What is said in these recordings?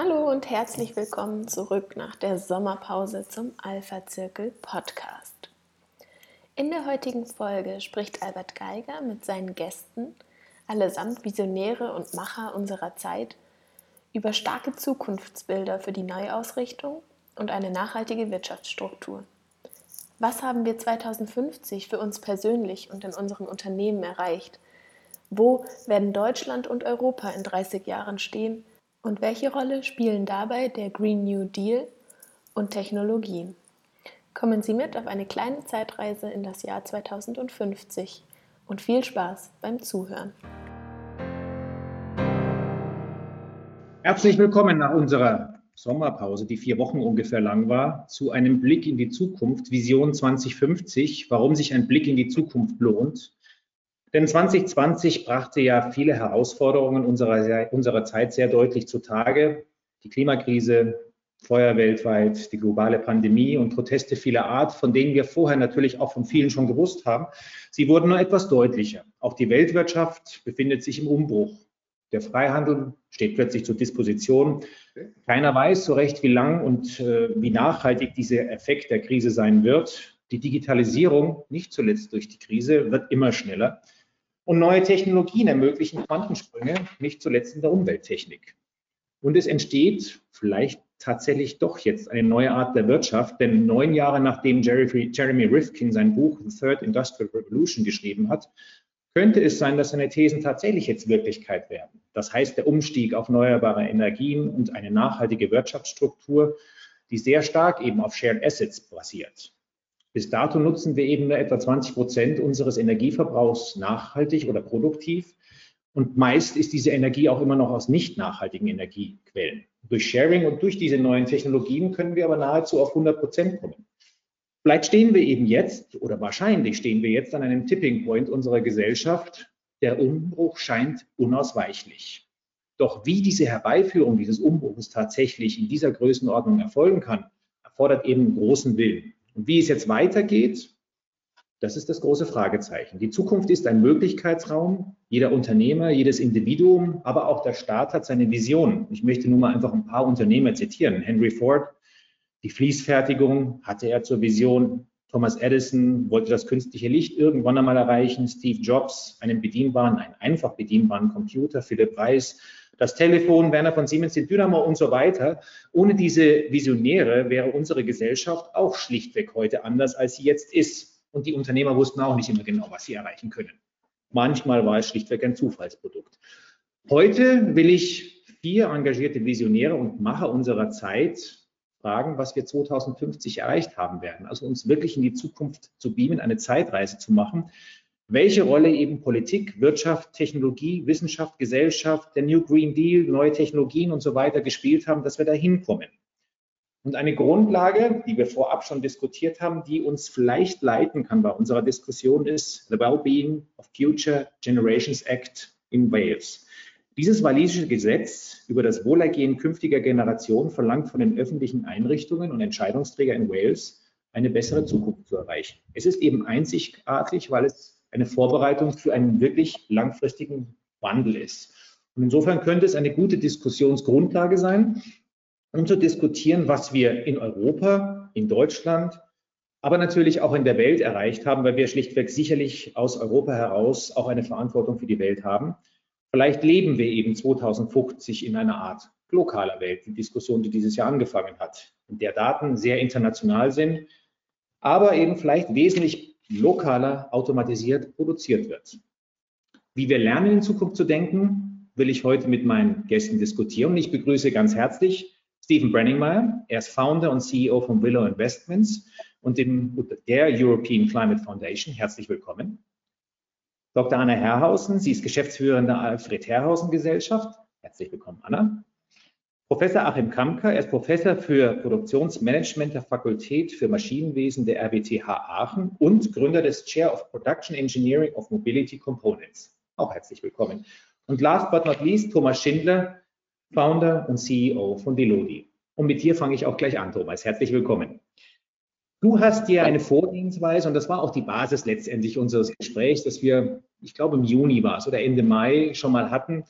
Hallo und herzlich willkommen zurück nach der Sommerpause zum Alpha Zirkel Podcast. In der heutigen Folge spricht Albert Geiger mit seinen Gästen, allesamt Visionäre und Macher unserer Zeit, über starke Zukunftsbilder für die Neuausrichtung und eine nachhaltige Wirtschaftsstruktur. Was haben wir 2050 für uns persönlich und in unseren Unternehmen erreicht? Wo werden Deutschland und Europa in 30 Jahren stehen? Und welche Rolle spielen dabei der Green New Deal und Technologien? Kommen Sie mit auf eine kleine Zeitreise in das Jahr 2050 und viel Spaß beim Zuhören. Herzlich willkommen nach unserer Sommerpause, die vier Wochen ungefähr lang war, zu einem Blick in die Zukunft, Vision 2050, warum sich ein Blick in die Zukunft lohnt. Denn 2020 brachte ja viele Herausforderungen unserer, unserer Zeit sehr deutlich zutage. Die Klimakrise, Feuer weltweit, die globale Pandemie und Proteste vieler Art, von denen wir vorher natürlich auch von vielen schon gewusst haben. Sie wurden nur etwas deutlicher. Auch die Weltwirtschaft befindet sich im Umbruch. Der Freihandel steht plötzlich zur Disposition. Keiner weiß so recht, wie lang und äh, wie nachhaltig dieser Effekt der Krise sein wird. Die Digitalisierung, nicht zuletzt durch die Krise, wird immer schneller. Und neue Technologien ermöglichen Quantensprünge, nicht zuletzt in der Umwelttechnik. Und es entsteht vielleicht tatsächlich doch jetzt eine neue Art der Wirtschaft, denn neun Jahre nachdem Jeremy Rifkin sein Buch The Third Industrial Revolution geschrieben hat, könnte es sein, dass seine Thesen tatsächlich jetzt Wirklichkeit werden. Das heißt, der Umstieg auf erneuerbare Energien und eine nachhaltige Wirtschaftsstruktur, die sehr stark eben auf Shared Assets basiert. Bis dato nutzen wir eben nur etwa 20 Prozent unseres Energieverbrauchs nachhaltig oder produktiv. Und meist ist diese Energie auch immer noch aus nicht nachhaltigen Energiequellen. Durch Sharing und durch diese neuen Technologien können wir aber nahezu auf 100 Prozent kommen. Vielleicht stehen wir eben jetzt oder wahrscheinlich stehen wir jetzt an einem Tipping Point unserer Gesellschaft. Der Umbruch scheint unausweichlich. Doch wie diese Herbeiführung dieses Umbruchs tatsächlich in dieser Größenordnung erfolgen kann, erfordert eben großen Willen. Und wie es jetzt weitergeht, das ist das große Fragezeichen. Die Zukunft ist ein Möglichkeitsraum. Jeder Unternehmer, jedes Individuum, aber auch der Staat hat seine Vision. Ich möchte nur mal einfach ein paar Unternehmer zitieren. Henry Ford die Fließfertigung hatte er zur Vision. Thomas Edison wollte das künstliche Licht irgendwann einmal erreichen. Steve Jobs einen bedienbaren, einen einfach bedienbaren Computer. Philipp Reis das Telefon, Werner von Siemens, den Dynamo und so weiter. Ohne diese Visionäre wäre unsere Gesellschaft auch schlichtweg heute anders, als sie jetzt ist. Und die Unternehmer wussten auch nicht immer genau, was sie erreichen können. Manchmal war es schlichtweg ein Zufallsprodukt. Heute will ich vier engagierte Visionäre und Macher unserer Zeit fragen, was wir 2050 erreicht haben werden. Also uns wirklich in die Zukunft zu beamen, eine Zeitreise zu machen. Welche Rolle eben Politik, Wirtschaft, Technologie, Wissenschaft, Gesellschaft, der New Green Deal, neue Technologien und so weiter gespielt haben, dass wir da hinkommen. Und eine Grundlage, die wir vorab schon diskutiert haben, die uns vielleicht leiten kann bei unserer Diskussion, ist The Wellbeing of Future Generations Act in Wales. Dieses walisische Gesetz über das Wohlergehen künftiger Generationen verlangt von den öffentlichen Einrichtungen und Entscheidungsträgern in Wales, eine bessere Zukunft zu erreichen. Es ist eben einzigartig, weil es eine Vorbereitung für einen wirklich langfristigen Wandel ist. Und insofern könnte es eine gute Diskussionsgrundlage sein, um zu diskutieren, was wir in Europa, in Deutschland, aber natürlich auch in der Welt erreicht haben, weil wir schlichtweg sicherlich aus Europa heraus auch eine Verantwortung für die Welt haben. Vielleicht leben wir eben 2050 in einer Art lokaler Welt, die Diskussion, die dieses Jahr angefangen hat, in der Daten sehr international sind, aber eben vielleicht wesentlich lokaler automatisiert produziert wird. Wie wir lernen, in Zukunft zu denken, will ich heute mit meinen Gästen diskutieren. Ich begrüße ganz herzlich Stephen Brenningmeier. Er ist Founder und CEO von Willow Investments und dem, der European Climate Foundation. Herzlich willkommen. Dr. Anna Herrhausen, sie ist Geschäftsführerin der Alfred Herrhausen Gesellschaft. Herzlich willkommen, Anna. Professor Achim Kamker, er ist Professor für Produktionsmanagement der Fakultät für Maschinenwesen der RWTH Aachen und Gründer des Chair of Production Engineering of Mobility Components. Auch herzlich willkommen. Und last but not least, Thomas Schindler, Founder und CEO von Delodi. Und mit dir fange ich auch gleich an, Thomas. Herzlich willkommen. Du hast dir eine Vorgehensweise, und das war auch die Basis letztendlich unseres Gesprächs, dass wir, ich glaube im Juni war es oder Ende Mai schon mal hatten,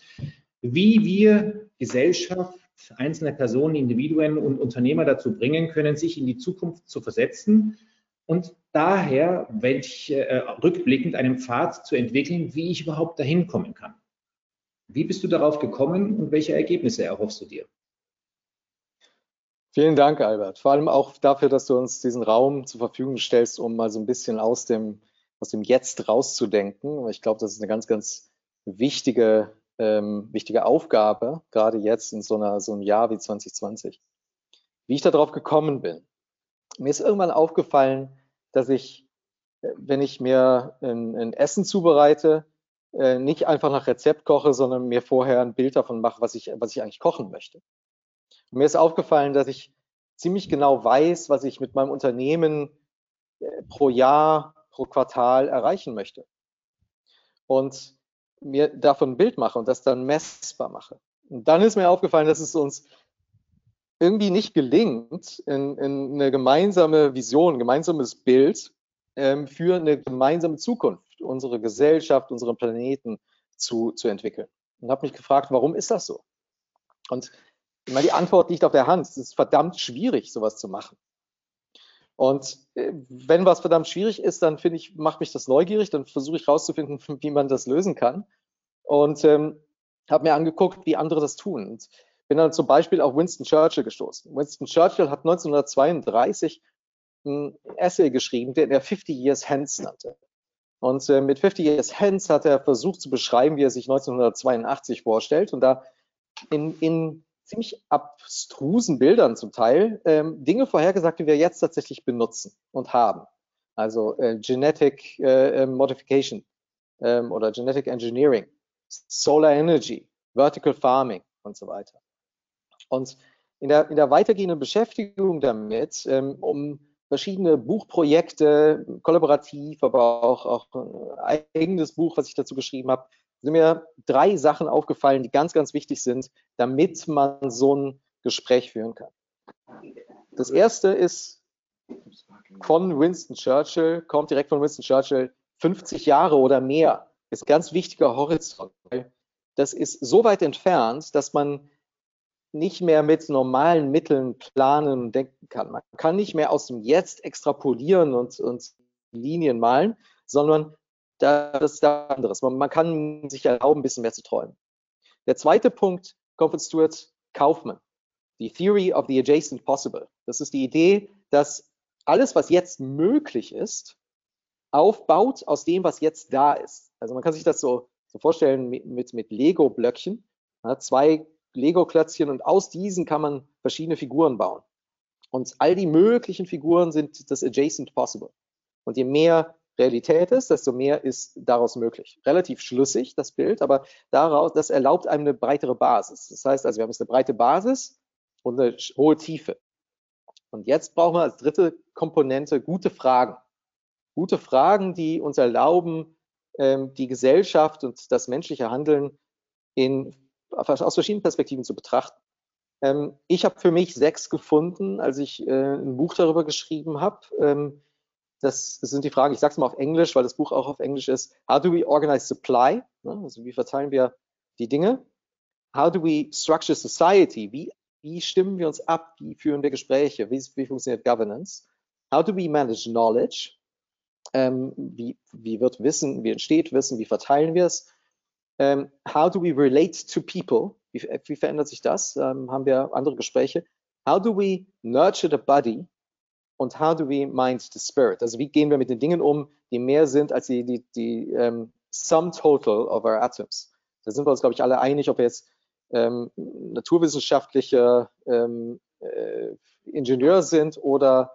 wie wir Gesellschaft einzelne Personen, Individuen und Unternehmer dazu bringen können, sich in die Zukunft zu versetzen und daher, welch, äh, rückblickend einen Pfad zu entwickeln, wie ich überhaupt dahin kommen kann. Wie bist du darauf gekommen und welche Ergebnisse erhoffst du dir? Vielen Dank, Albert. Vor allem auch dafür, dass du uns diesen Raum zur Verfügung stellst, um mal so ein bisschen aus dem, aus dem Jetzt rauszudenken. Ich glaube, das ist eine ganz, ganz wichtige, ähm, wichtige Aufgabe, gerade jetzt in so, einer, so einem Jahr wie 2020. Wie ich darauf gekommen bin. Mir ist irgendwann aufgefallen, dass ich, äh, wenn ich mir ein, ein Essen zubereite, äh, nicht einfach nach Rezept koche, sondern mir vorher ein Bild davon mache, was ich, was ich eigentlich kochen möchte. Und mir ist aufgefallen, dass ich ziemlich genau weiß, was ich mit meinem Unternehmen äh, pro Jahr, pro Quartal erreichen möchte. Und mir davon ein Bild mache und das dann messbar mache. Und dann ist mir aufgefallen, dass es uns irgendwie nicht gelingt, in, in eine gemeinsame Vision, ein gemeinsames Bild ähm, für eine gemeinsame Zukunft, unsere Gesellschaft, unseren Planeten zu, zu entwickeln. Und habe mich gefragt, warum ist das so? Und ich meine, die Antwort liegt auf der Hand. Es ist verdammt schwierig, sowas zu machen. Und äh, wenn was verdammt schwierig ist, dann finde ich, macht mich das neugierig, dann versuche ich rauszufinden, wie man das lösen kann. Und ähm, habe mir angeguckt, wie andere das tun. Und bin dann zum Beispiel auf Winston Churchill gestoßen. Winston Churchill hat 1932 ein Essay geschrieben, den er 50 Years Hence nannte. Und äh, mit 50 Years Hence hat er versucht zu beschreiben, wie er sich 1982 vorstellt und da in, in ziemlich abstrusen Bildern zum Teil ähm, Dinge vorhergesagt, die wir jetzt tatsächlich benutzen und haben. Also äh, Genetic äh, ähm, Modification ähm, oder Genetic Engineering, Solar Energy, Vertical Farming und so weiter. Und in der, in der weitergehenden Beschäftigung damit, ähm, um verschiedene Buchprojekte, kollaborativ, aber auch, auch ein eigenes Buch, was ich dazu geschrieben habe, sind mir drei Sachen aufgefallen, die ganz, ganz wichtig sind, damit man so ein Gespräch führen kann. Das erste ist von Winston Churchill, kommt direkt von Winston Churchill, 50 Jahre oder mehr ist ganz wichtiger Horizont. Das ist so weit entfernt, dass man nicht mehr mit normalen Mitteln planen und denken kann. Man kann nicht mehr aus dem Jetzt extrapolieren und, und Linien malen, sondern das ist da anderes. Man, man, kann sich erlauben, ein bisschen mehr zu träumen. Der zweite Punkt kommt von Stuart Kaufmann. Die Theory of the Adjacent Possible. Das ist die Idee, dass alles, was jetzt möglich ist, aufbaut aus dem, was jetzt da ist. Also man kann sich das so, so vorstellen mit, mit, mit Lego-Blöckchen. Ja, zwei Lego-Klötzchen und aus diesen kann man verschiedene Figuren bauen. Und all die möglichen Figuren sind das Adjacent Possible. Und je mehr Realität ist, desto mehr ist daraus möglich. Relativ schlüssig, das Bild, aber daraus, das erlaubt einem eine breitere Basis. Das heißt also, wir haben jetzt eine breite Basis und eine hohe Tiefe. Und jetzt brauchen wir als dritte Komponente gute Fragen. Gute Fragen, die uns erlauben, ähm, die Gesellschaft und das menschliche Handeln in aus verschiedenen Perspektiven zu betrachten. Ähm, ich habe für mich sechs gefunden, als ich äh, ein Buch darüber geschrieben habe. Das, das, sind die Fragen, ich sage es mal auf Englisch, weil das Buch auch auf Englisch ist. How do we organize supply? Ne? Also wie verteilen wir die Dinge? How do we structure society? Wie, wie stimmen wir uns ab? Wie führen wir Gespräche? Wie, wie funktioniert Governance? How do we manage knowledge? Ähm, wie, wie wird Wissen, wie entsteht Wissen? Wie verteilen wir es? Ähm, how do we relate to people? Wie, wie verändert sich das? Ähm, haben wir andere Gespräche? How do we nurture the body? Und how do we mind the spirit? Also wie gehen wir mit den Dingen um, die mehr sind als die, die, die um, sum total of our atoms? Da sind wir uns, glaube ich, alle einig, ob wir jetzt ähm, naturwissenschaftliche ähm, äh, Ingenieur sind oder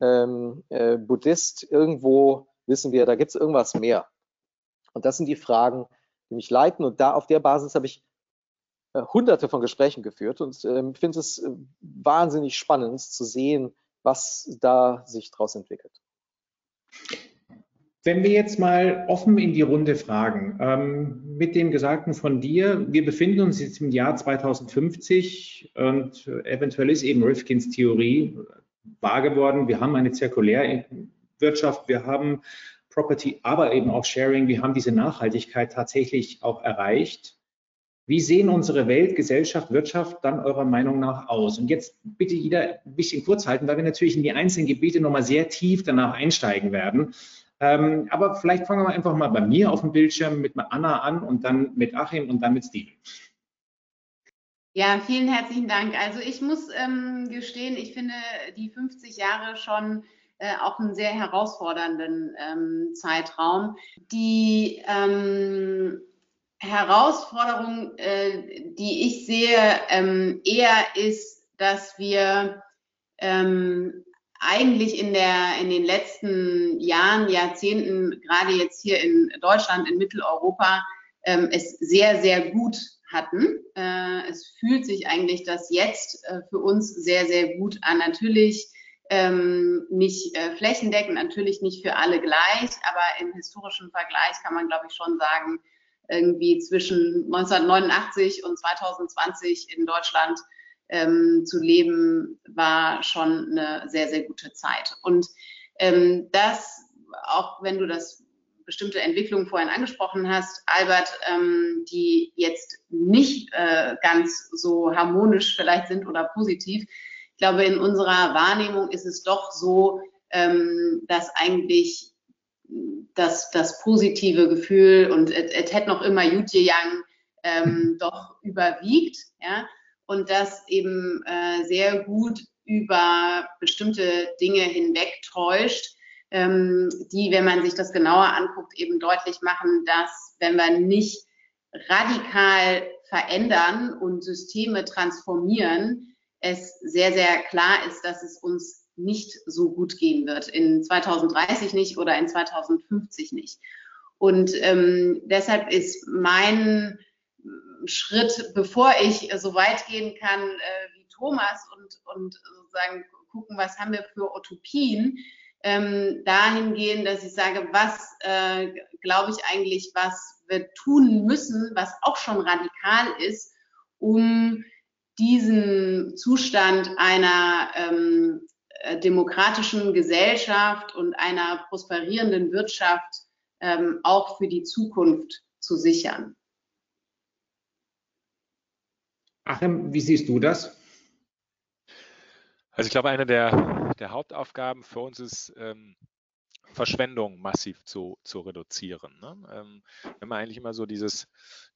ähm, äh, Buddhist. Irgendwo wissen wir, da gibt es irgendwas mehr. Und das sind die Fragen, die mich leiten. Und da auf der Basis habe ich äh, hunderte von Gesprächen geführt und ähm, finde es äh, wahnsinnig spannend zu sehen, was da sich daraus entwickelt. Wenn wir jetzt mal offen in die Runde fragen, ähm, mit dem Gesagten von dir, wir befinden uns jetzt im Jahr 2050 und eventuell ist eben Rifkins Theorie wahr geworden. Wir haben eine Zirkulärwirtschaft, wir haben Property, aber eben auch Sharing. Wir haben diese Nachhaltigkeit tatsächlich auch erreicht. Wie sehen unsere Welt, Gesellschaft, Wirtschaft dann eurer Meinung nach aus? Und jetzt bitte jeder ein bisschen kurz halten, weil wir natürlich in die einzelnen Gebiete nochmal sehr tief danach einsteigen werden. Ähm, aber vielleicht fangen wir einfach mal bei mir auf dem Bildschirm mit Anna an und dann mit Achim und dann mit Steven. Ja, vielen herzlichen Dank. Also ich muss ähm, gestehen, ich finde die 50 Jahre schon äh, auch einen sehr herausfordernden ähm, Zeitraum. Die ähm, Herausforderung, äh, die ich sehe, ähm, eher ist, dass wir ähm, eigentlich in, der, in den letzten Jahren, Jahrzehnten, gerade jetzt hier in Deutschland, in Mitteleuropa, ähm, es sehr, sehr gut hatten. Äh, es fühlt sich eigentlich das jetzt äh, für uns sehr, sehr gut an. Natürlich ähm, nicht äh, flächendeckend, natürlich nicht für alle gleich, aber im historischen Vergleich kann man, glaube ich, schon sagen, irgendwie zwischen 1989 und 2020 in Deutschland ähm, zu leben, war schon eine sehr, sehr gute Zeit. Und ähm, das, auch wenn du das bestimmte Entwicklungen vorhin angesprochen hast, Albert, ähm, die jetzt nicht äh, ganz so harmonisch vielleicht sind oder positiv. Ich glaube, in unserer Wahrnehmung ist es doch so, ähm, dass eigentlich das, das positive Gefühl und es hätte noch immer Jutje Yang ähm, doch überwiegt, ja, und das eben äh, sehr gut über bestimmte Dinge hinweg täuscht, ähm, die, wenn man sich das genauer anguckt, eben deutlich machen, dass wenn wir nicht radikal verändern und Systeme transformieren, es sehr, sehr klar ist, dass es uns nicht so gut gehen wird. In 2030 nicht oder in 2050 nicht. Und ähm, deshalb ist mein Schritt, bevor ich so weit gehen kann äh, wie Thomas und, und sozusagen gucken, was haben wir für Utopien, ähm, dahin gehen, dass ich sage, was äh, glaube ich eigentlich, was wir tun müssen, was auch schon radikal ist, um diesen Zustand einer ähm, äh, demokratischen Gesellschaft und einer prosperierenden Wirtschaft ähm, auch für die Zukunft zu sichern. Achim, wie siehst du das? Also ich glaube, eine der, der Hauptaufgaben für uns ist, ähm, Verschwendung massiv zu, zu reduzieren. Ne? Ähm, wenn wir eigentlich immer so dieses,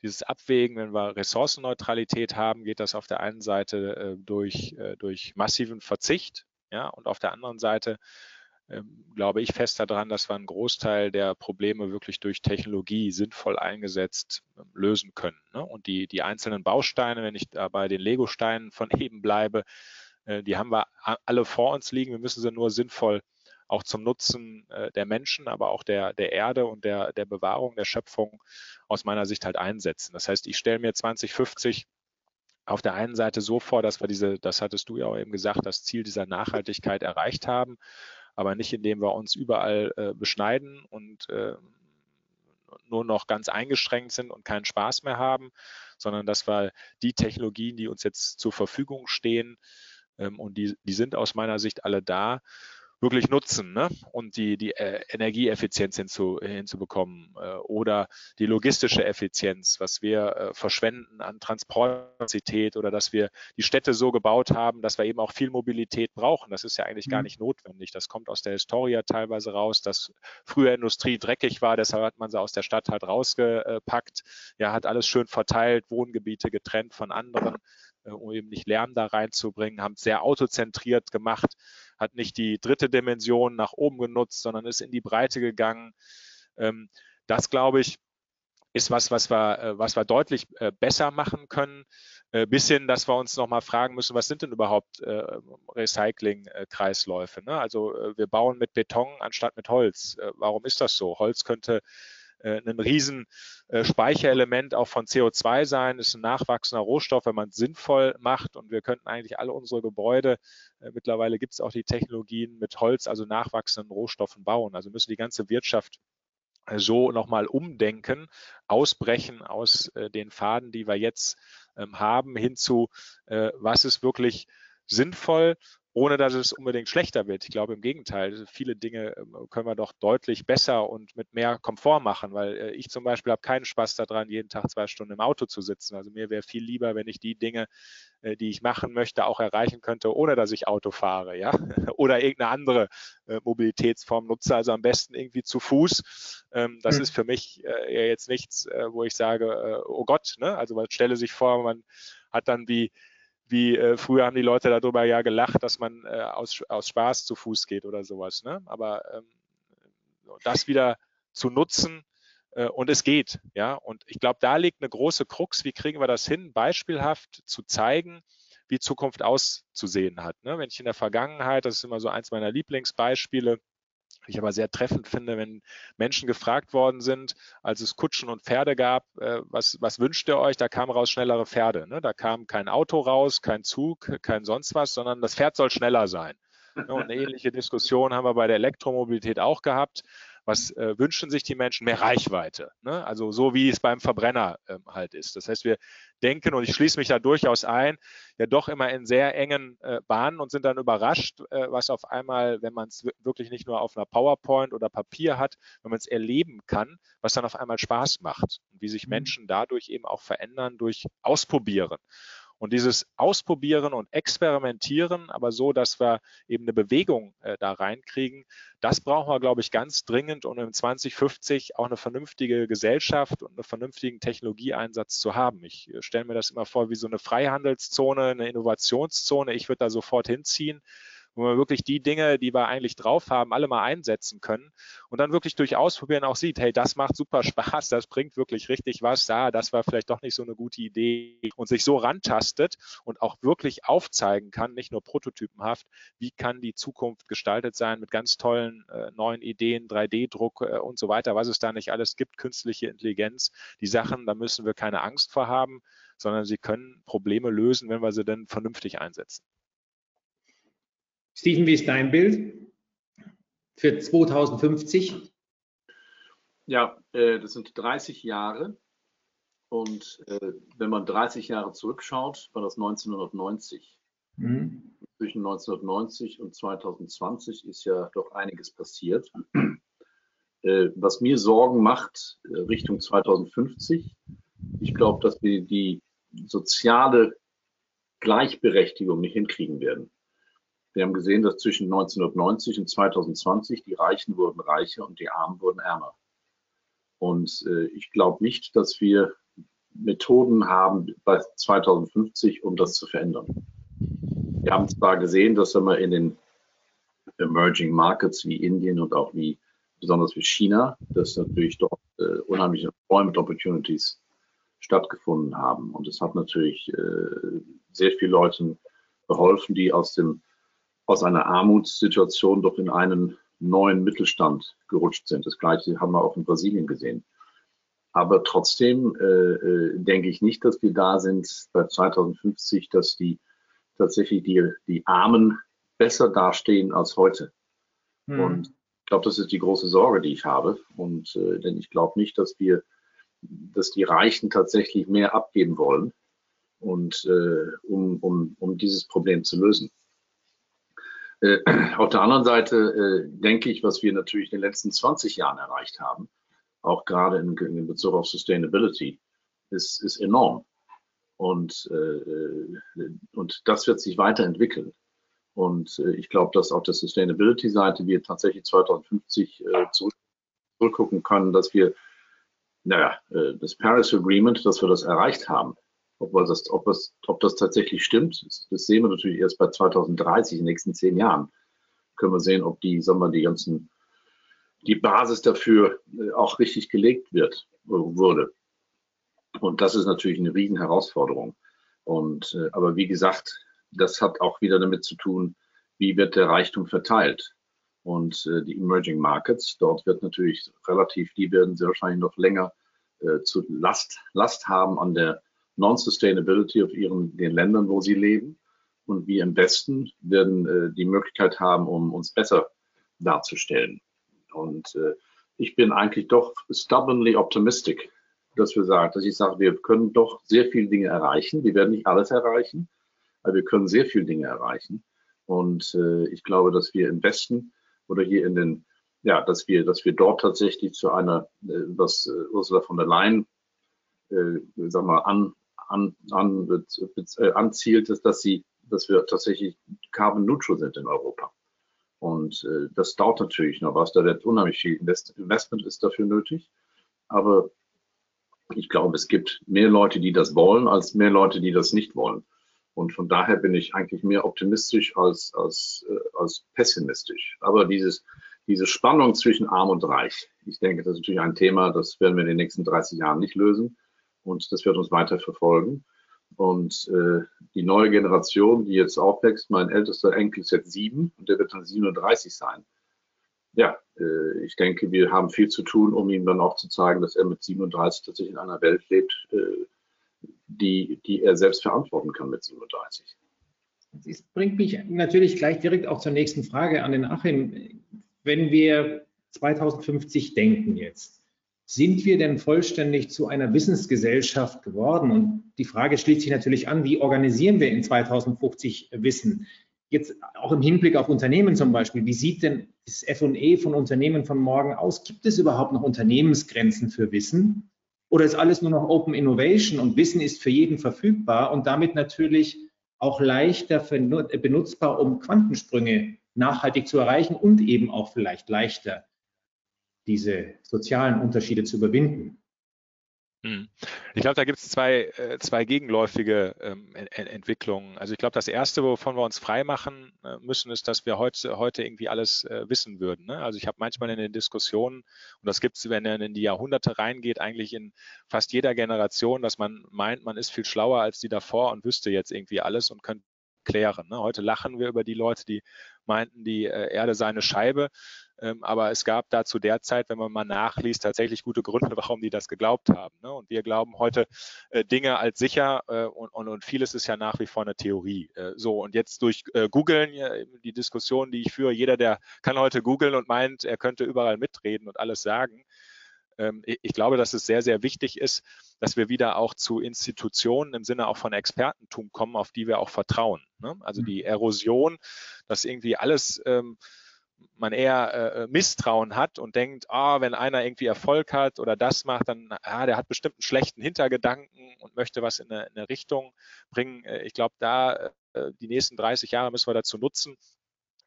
dieses Abwägen, wenn wir Ressourcenneutralität haben, geht das auf der einen Seite äh, durch, äh, durch massiven Verzicht, ja, und auf der anderen Seite ähm, glaube ich fest daran, dass wir einen Großteil der Probleme wirklich durch Technologie sinnvoll eingesetzt ähm, lösen können. Ne? Und die, die einzelnen Bausteine, wenn ich da bei den Lego-Steinen von eben bleibe, äh, die haben wir alle vor uns liegen. Wir müssen sie nur sinnvoll auch zum Nutzen äh, der Menschen, aber auch der, der Erde und der, der Bewahrung der Schöpfung aus meiner Sicht halt einsetzen. Das heißt, ich stelle mir 2050 auf der einen Seite so vor, dass wir diese, das hattest du ja auch eben gesagt, das Ziel dieser Nachhaltigkeit erreicht haben, aber nicht indem wir uns überall äh, beschneiden und äh, nur noch ganz eingeschränkt sind und keinen Spaß mehr haben, sondern dass wir die Technologien, die uns jetzt zur Verfügung stehen, ähm, und die, die sind aus meiner Sicht alle da, wirklich nutzen ne? und die, die äh, Energieeffizienz hinzu, hinzubekommen äh, oder die logistische Effizienz, was wir äh, verschwenden an Transportkapazität oder dass wir die Städte so gebaut haben, dass wir eben auch viel Mobilität brauchen. Das ist ja eigentlich mhm. gar nicht notwendig. Das kommt aus der Historie teilweise raus, dass früher Industrie dreckig war, deshalb hat man sie aus der Stadt halt rausgepackt, ja, hat alles schön verteilt, Wohngebiete getrennt von anderen äh, um eben nicht Lärm da reinzubringen, haben es sehr autozentriert gemacht, hat nicht die dritte Dimension nach oben genutzt, sondern ist in die Breite gegangen. Ähm, das, glaube ich, ist was, was wir, äh, was wir deutlich äh, besser machen können, bis hin, dass wir uns nochmal fragen müssen, was sind denn überhaupt Recycling-Kreisläufe? Ne? Also wir bauen mit Beton anstatt mit Holz. Warum ist das so? Holz könnte äh, ein riesen äh, Speicherelement auch von CO2 sein, ist ein nachwachsender Rohstoff, wenn man es sinnvoll macht und wir könnten eigentlich alle unsere Gebäude, äh, mittlerweile gibt es auch die Technologien mit Holz, also nachwachsenden Rohstoffen bauen. Also müssen die ganze Wirtschaft so nochmal umdenken, ausbrechen aus den Faden, die wir jetzt ähm, haben, hinzu, was ist wirklich sinnvoll, ohne dass es unbedingt schlechter wird. Ich glaube im Gegenteil, viele Dinge ähm, können wir doch deutlich besser und mit mehr Komfort machen, weil äh, ich zum Beispiel habe keinen Spaß daran, jeden Tag zwei Stunden im Auto zu sitzen. Also mir wäre viel lieber, wenn ich die Dinge, äh, die ich machen möchte, auch erreichen könnte, ohne dass ich Auto fahre, ja, oder irgendeine andere äh, Mobilitätsform nutze. Also am besten irgendwie zu Fuß. Ähm, das mhm. ist für mich jetzt nichts, wo ich sage, oh Gott, ne? Also man stelle sich vor, man hat dann wie wie äh, früher haben die Leute darüber ja gelacht, dass man äh, aus, aus Spaß zu Fuß geht oder sowas. Ne? Aber ähm, das wieder zu nutzen äh, und es geht, ja. Und ich glaube, da liegt eine große Krux. Wie kriegen wir das hin, beispielhaft zu zeigen, wie Zukunft auszusehen hat? Ne? Wenn ich in der Vergangenheit, das ist immer so eins meiner Lieblingsbeispiele, ich aber sehr treffend finde, wenn Menschen gefragt worden sind, als es Kutschen und Pferde gab, äh, was, was wünscht ihr euch? Da kam raus schnellere Pferde. Ne? Da kam kein Auto raus, kein Zug, kein sonst was, sondern das Pferd soll schneller sein. Ne? Und eine ähnliche Diskussion haben wir bei der Elektromobilität auch gehabt was äh, wünschen sich die Menschen? Mehr Reichweite. Ne? Also so wie es beim Verbrenner ähm, halt ist. Das heißt, wir denken, und ich schließe mich da durchaus ein, ja doch immer in sehr engen äh, Bahnen und sind dann überrascht, äh, was auf einmal, wenn man es wirklich nicht nur auf einer PowerPoint oder Papier hat, wenn man es erleben kann, was dann auf einmal Spaß macht und wie sich mhm. Menschen dadurch eben auch verändern durch Ausprobieren. Und dieses Ausprobieren und Experimentieren, aber so, dass wir eben eine Bewegung äh, da reinkriegen, das brauchen wir, glaube ich, ganz dringend, um im 2050 auch eine vernünftige Gesellschaft und einen vernünftigen Technologieeinsatz zu haben. Ich äh, stelle mir das immer vor wie so eine Freihandelszone, eine Innovationszone. Ich würde da sofort hinziehen wo wir wirklich die Dinge, die wir eigentlich drauf haben, alle mal einsetzen können und dann wirklich durch Ausprobieren auch sieht, hey, das macht super Spaß, das bringt wirklich richtig was, ja, das war vielleicht doch nicht so eine gute Idee und sich so rantastet und auch wirklich aufzeigen kann, nicht nur prototypenhaft, wie kann die Zukunft gestaltet sein mit ganz tollen äh, neuen Ideen, 3D-Druck äh, und so weiter, was es da nicht alles gibt, künstliche Intelligenz, die Sachen, da müssen wir keine Angst vor haben, sondern sie können Probleme lösen, wenn wir sie dann vernünftig einsetzen. Steven, wie ist dein Bild für 2050? Ja, äh, das sind 30 Jahre. Und äh, wenn man 30 Jahre zurückschaut, war das 1990. Mhm. Zwischen 1990 und 2020 ist ja doch einiges passiert. Äh, was mir Sorgen macht äh, Richtung 2050, ich glaube, dass wir die soziale Gleichberechtigung nicht hinkriegen werden. Wir haben gesehen, dass zwischen 1990 und 2020 die Reichen wurden reicher und die Armen wurden ärmer. Und äh, ich glaube nicht, dass wir Methoden haben bei 2050, um das zu verändern. Wir haben zwar gesehen, dass wir in den Emerging Markets wie Indien und auch wie besonders wie China, dass natürlich dort äh, unheimliche Employment Opportunities stattgefunden haben. Und es hat natürlich äh, sehr vielen Leuten geholfen, die aus dem aus einer Armutssituation doch in einen neuen Mittelstand gerutscht sind. Das gleiche haben wir auch in Brasilien gesehen. Aber trotzdem äh, äh denke ich nicht, dass wir da sind bei 2050, dass die tatsächlich die, die Armen besser dastehen als heute. Hm. Und ich glaube, das ist die große Sorge, die ich habe. Und äh, denn ich glaube nicht, dass wir, dass die Reichen tatsächlich mehr abgeben wollen und äh, um, um, um dieses Problem zu lösen. Äh, auf der anderen Seite äh, denke ich, was wir natürlich in den letzten 20 Jahren erreicht haben, auch gerade in, in Bezug auf Sustainability, ist, ist enorm. Und, äh, und das wird sich weiterentwickeln. Und äh, ich glaube, dass auf der Sustainability-Seite wir tatsächlich 2050 äh, zurück, zurückgucken können, dass wir, naja, äh, das Paris Agreement, dass wir das erreicht haben, ob, das, ob, das, ob das tatsächlich stimmt, das sehen wir natürlich erst bei 2030, in den nächsten zehn Jahren. Können wir sehen, ob die, sagen wir, die ganzen, die Basis dafür äh, auch richtig gelegt wird, wurde. Und das ist natürlich eine riesen Herausforderung. Und, äh, aber wie gesagt, das hat auch wieder damit zu tun, wie wird der Reichtum verteilt. Und äh, die Emerging Markets, dort wird natürlich relativ, die werden sehr wahrscheinlich noch länger äh, zu Last, Last haben an der Non-Sustainability auf ihren, den Ländern, wo sie leben. Und wir im Westen werden äh, die Möglichkeit haben, um uns besser darzustellen. Und äh, ich bin eigentlich doch stubbornly optimistic, dass wir sagen, dass ich sage, wir können doch sehr viele Dinge erreichen. Wir werden nicht alles erreichen, aber wir können sehr viele Dinge erreichen. Und äh, ich glaube, dass wir im Westen oder hier in den, ja, dass wir, dass wir dort tatsächlich zu einer, äh, was äh, Ursula von der Leyen, äh, sag mal, an, an, an, äh, anzielt, ist, dass sie, dass wir tatsächlich carbon neutral sind in Europa. Und äh, das dauert natürlich noch was. Da wird unheimlich viel Investment ist dafür nötig. Aber ich glaube, es gibt mehr Leute, die das wollen, als mehr Leute, die das nicht wollen. Und von daher bin ich eigentlich mehr optimistisch als, als, äh, als pessimistisch. Aber dieses, diese Spannung zwischen Arm und Reich, ich denke, das ist natürlich ein Thema, das werden wir in den nächsten 30 Jahren nicht lösen. Und das wird uns weiter verfolgen. Und äh, die neue Generation, die jetzt aufwächst, mein ältester Enkel ist jetzt sieben und der wird dann 37 sein. Ja, äh, ich denke, wir haben viel zu tun, um ihm dann auch zu zeigen, dass er mit 37 tatsächlich in einer Welt lebt, äh, die, die er selbst verantworten kann mit 37. Das bringt mich natürlich gleich direkt auch zur nächsten Frage an den Achim. Wenn wir 2050 denken jetzt, sind wir denn vollständig zu einer Wissensgesellschaft geworden? Und die Frage schließt sich natürlich an, wie organisieren wir in 2050 Wissen? Jetzt auch im Hinblick auf Unternehmen zum Beispiel, wie sieht denn das FE von Unternehmen von morgen aus? Gibt es überhaupt noch Unternehmensgrenzen für Wissen? Oder ist alles nur noch Open Innovation und Wissen ist für jeden verfügbar und damit natürlich auch leichter benutzbar, um Quantensprünge nachhaltig zu erreichen und eben auch vielleicht leichter diese sozialen Unterschiede zu überwinden. Hm. Ich glaube, da gibt es zwei, äh, zwei gegenläufige ähm, Entwicklungen. Also ich glaube, das Erste, wovon wir uns frei machen äh, müssen, ist, dass wir heute, heute irgendwie alles äh, wissen würden. Ne? Also ich habe manchmal in den Diskussionen, und das gibt es, wenn er in die Jahrhunderte reingeht, eigentlich in fast jeder Generation, dass man meint, man ist viel schlauer als die davor und wüsste jetzt irgendwie alles und könnte klären. Ne? Heute lachen wir über die Leute, die meinten, die äh, Erde sei eine Scheibe. Ähm, aber es gab da zu der Zeit, wenn man mal nachliest, tatsächlich gute Gründe, warum die das geglaubt haben. Ne? Und wir glauben heute äh, Dinge als sicher äh, und, und, und, vieles ist ja nach wie vor eine Theorie. Äh, so, und jetzt durch Googeln, die Diskussion, die ich führe, jeder, der kann heute googeln und meint, er könnte überall mitreden und alles sagen. Ähm, ich glaube, dass es sehr, sehr wichtig ist, dass wir wieder auch zu Institutionen im Sinne auch von Expertentum kommen, auf die wir auch vertrauen. Ne? Also mhm. die Erosion, dass irgendwie alles ähm, man eher äh, Misstrauen hat und denkt, ah, wenn einer irgendwie Erfolg hat oder das macht, dann, ah, der hat bestimmt einen schlechten Hintergedanken und möchte was in eine, in eine Richtung bringen. Äh, ich glaube, da äh, die nächsten 30 Jahre müssen wir dazu nutzen,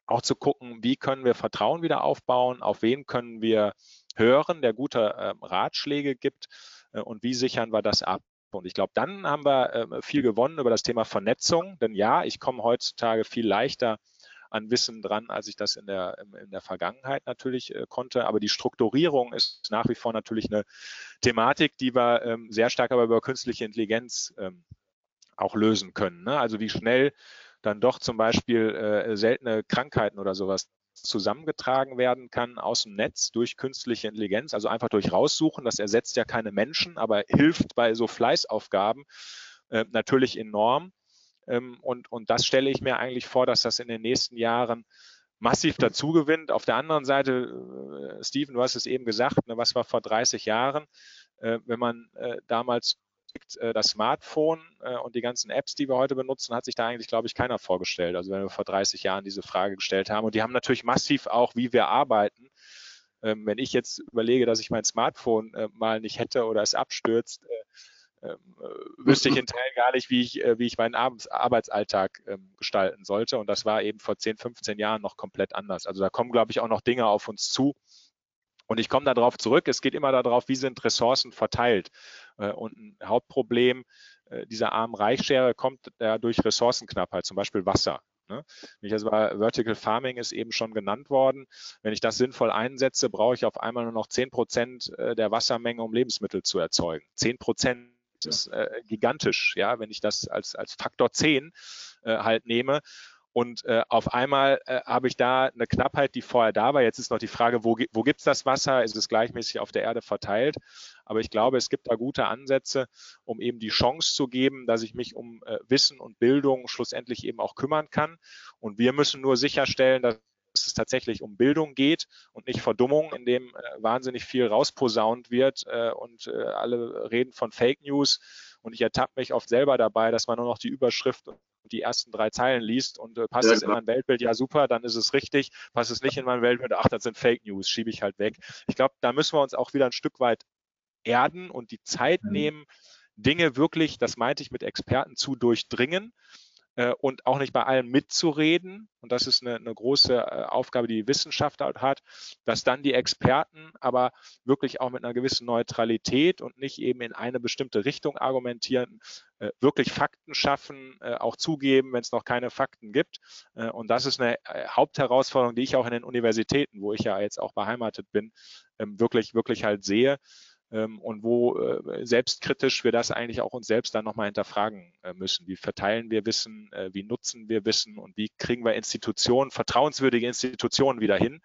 auch zu gucken, wie können wir Vertrauen wieder aufbauen, auf wen können wir hören, der gute äh, Ratschläge gibt äh, und wie sichern wir das ab. Und ich glaube, dann haben wir äh, viel gewonnen über das Thema Vernetzung, denn ja, ich komme heutzutage viel leichter an Wissen dran, als ich das in der, in der Vergangenheit natürlich äh, konnte. Aber die Strukturierung ist nach wie vor natürlich eine Thematik, die wir ähm, sehr stark aber über künstliche Intelligenz ähm, auch lösen können. Ne? Also wie schnell dann doch zum Beispiel äh, seltene Krankheiten oder sowas zusammengetragen werden kann aus dem Netz durch künstliche Intelligenz, also einfach durch Raussuchen. Das ersetzt ja keine Menschen, aber hilft bei so Fleißaufgaben äh, natürlich enorm. Ähm, und, und das stelle ich mir eigentlich vor, dass das in den nächsten Jahren massiv dazu gewinnt. Auf der anderen Seite, äh, Steven, du hast es eben gesagt, ne, was war vor 30 Jahren, äh, wenn man äh, damals äh, das Smartphone äh, und die ganzen Apps, die wir heute benutzen, hat sich da eigentlich, glaube ich, keiner vorgestellt. Also wenn wir vor 30 Jahren diese Frage gestellt haben. Und die haben natürlich massiv auch, wie wir arbeiten. Ähm, wenn ich jetzt überlege, dass ich mein Smartphone äh, mal nicht hätte oder es abstürzt, wüsste ich in Teilen gar nicht, wie ich, wie ich meinen Arbeitsalltag ähm, gestalten sollte. Und das war eben vor 10, 15 Jahren noch komplett anders. Also da kommen, glaube ich, auch noch Dinge auf uns zu, und ich komme darauf zurück, es geht immer darauf, wie sind Ressourcen verteilt. Äh, und ein Hauptproblem äh, dieser armen Reichschere kommt ja durch Ressourcenknappheit, zum Beispiel Wasser. Also Vertical Farming ist eben schon genannt worden. Wenn ich das sinnvoll einsetze, brauche ich auf einmal nur noch 10 Prozent äh, der Wassermenge, um Lebensmittel zu erzeugen. 10 Prozent ist gigantisch, ja, wenn ich das als, als Faktor 10 halt nehme. Und äh, auf einmal äh, habe ich da eine Knappheit, die vorher da war. Jetzt ist noch die Frage, wo, wo gibt es das Wasser? Ist es gleichmäßig auf der Erde verteilt? Aber ich glaube, es gibt da gute Ansätze, um eben die Chance zu geben, dass ich mich um äh, Wissen und Bildung schlussendlich eben auch kümmern kann. Und wir müssen nur sicherstellen, dass es tatsächlich um Bildung geht und nicht Verdummung, in dem äh, wahnsinnig viel rausposaunt wird äh, und äh, alle reden von Fake News. Und ich ertappe mich oft selber dabei, dass man nur noch die Überschrift die ersten drei Zeilen liest und äh, passt ja, es in mein Weltbild, ja super, dann ist es richtig, passt es nicht in mein Weltbild, ach, das sind Fake News, schiebe ich halt weg. Ich glaube, da müssen wir uns auch wieder ein Stück weit erden und die Zeit mhm. nehmen, Dinge wirklich, das meinte ich mit Experten, zu durchdringen und auch nicht bei allem mitzureden. Und das ist eine, eine große äh, Aufgabe, die die Wissenschaft hat, dass dann die Experten aber wirklich auch mit einer gewissen Neutralität und nicht eben in eine bestimmte Richtung argumentieren, äh, wirklich Fakten schaffen, auch zugeben, wenn es noch keine Fakten gibt. Und das ist eine Hauptherausforderung, die ich auch in den Universitäten, wo ich ja jetzt auch beheimatet bin, ähm, wirklich, wirklich halt sehe ähm, und wo äh, selbstkritisch wir das eigentlich auch uns selbst dann nochmal hinterfragen äh, müssen. Wie verteilen wir Wissen, äh, wie nutzen wir Wissen und wie kriegen wir Institutionen, vertrauenswürdige Institutionen wieder hin,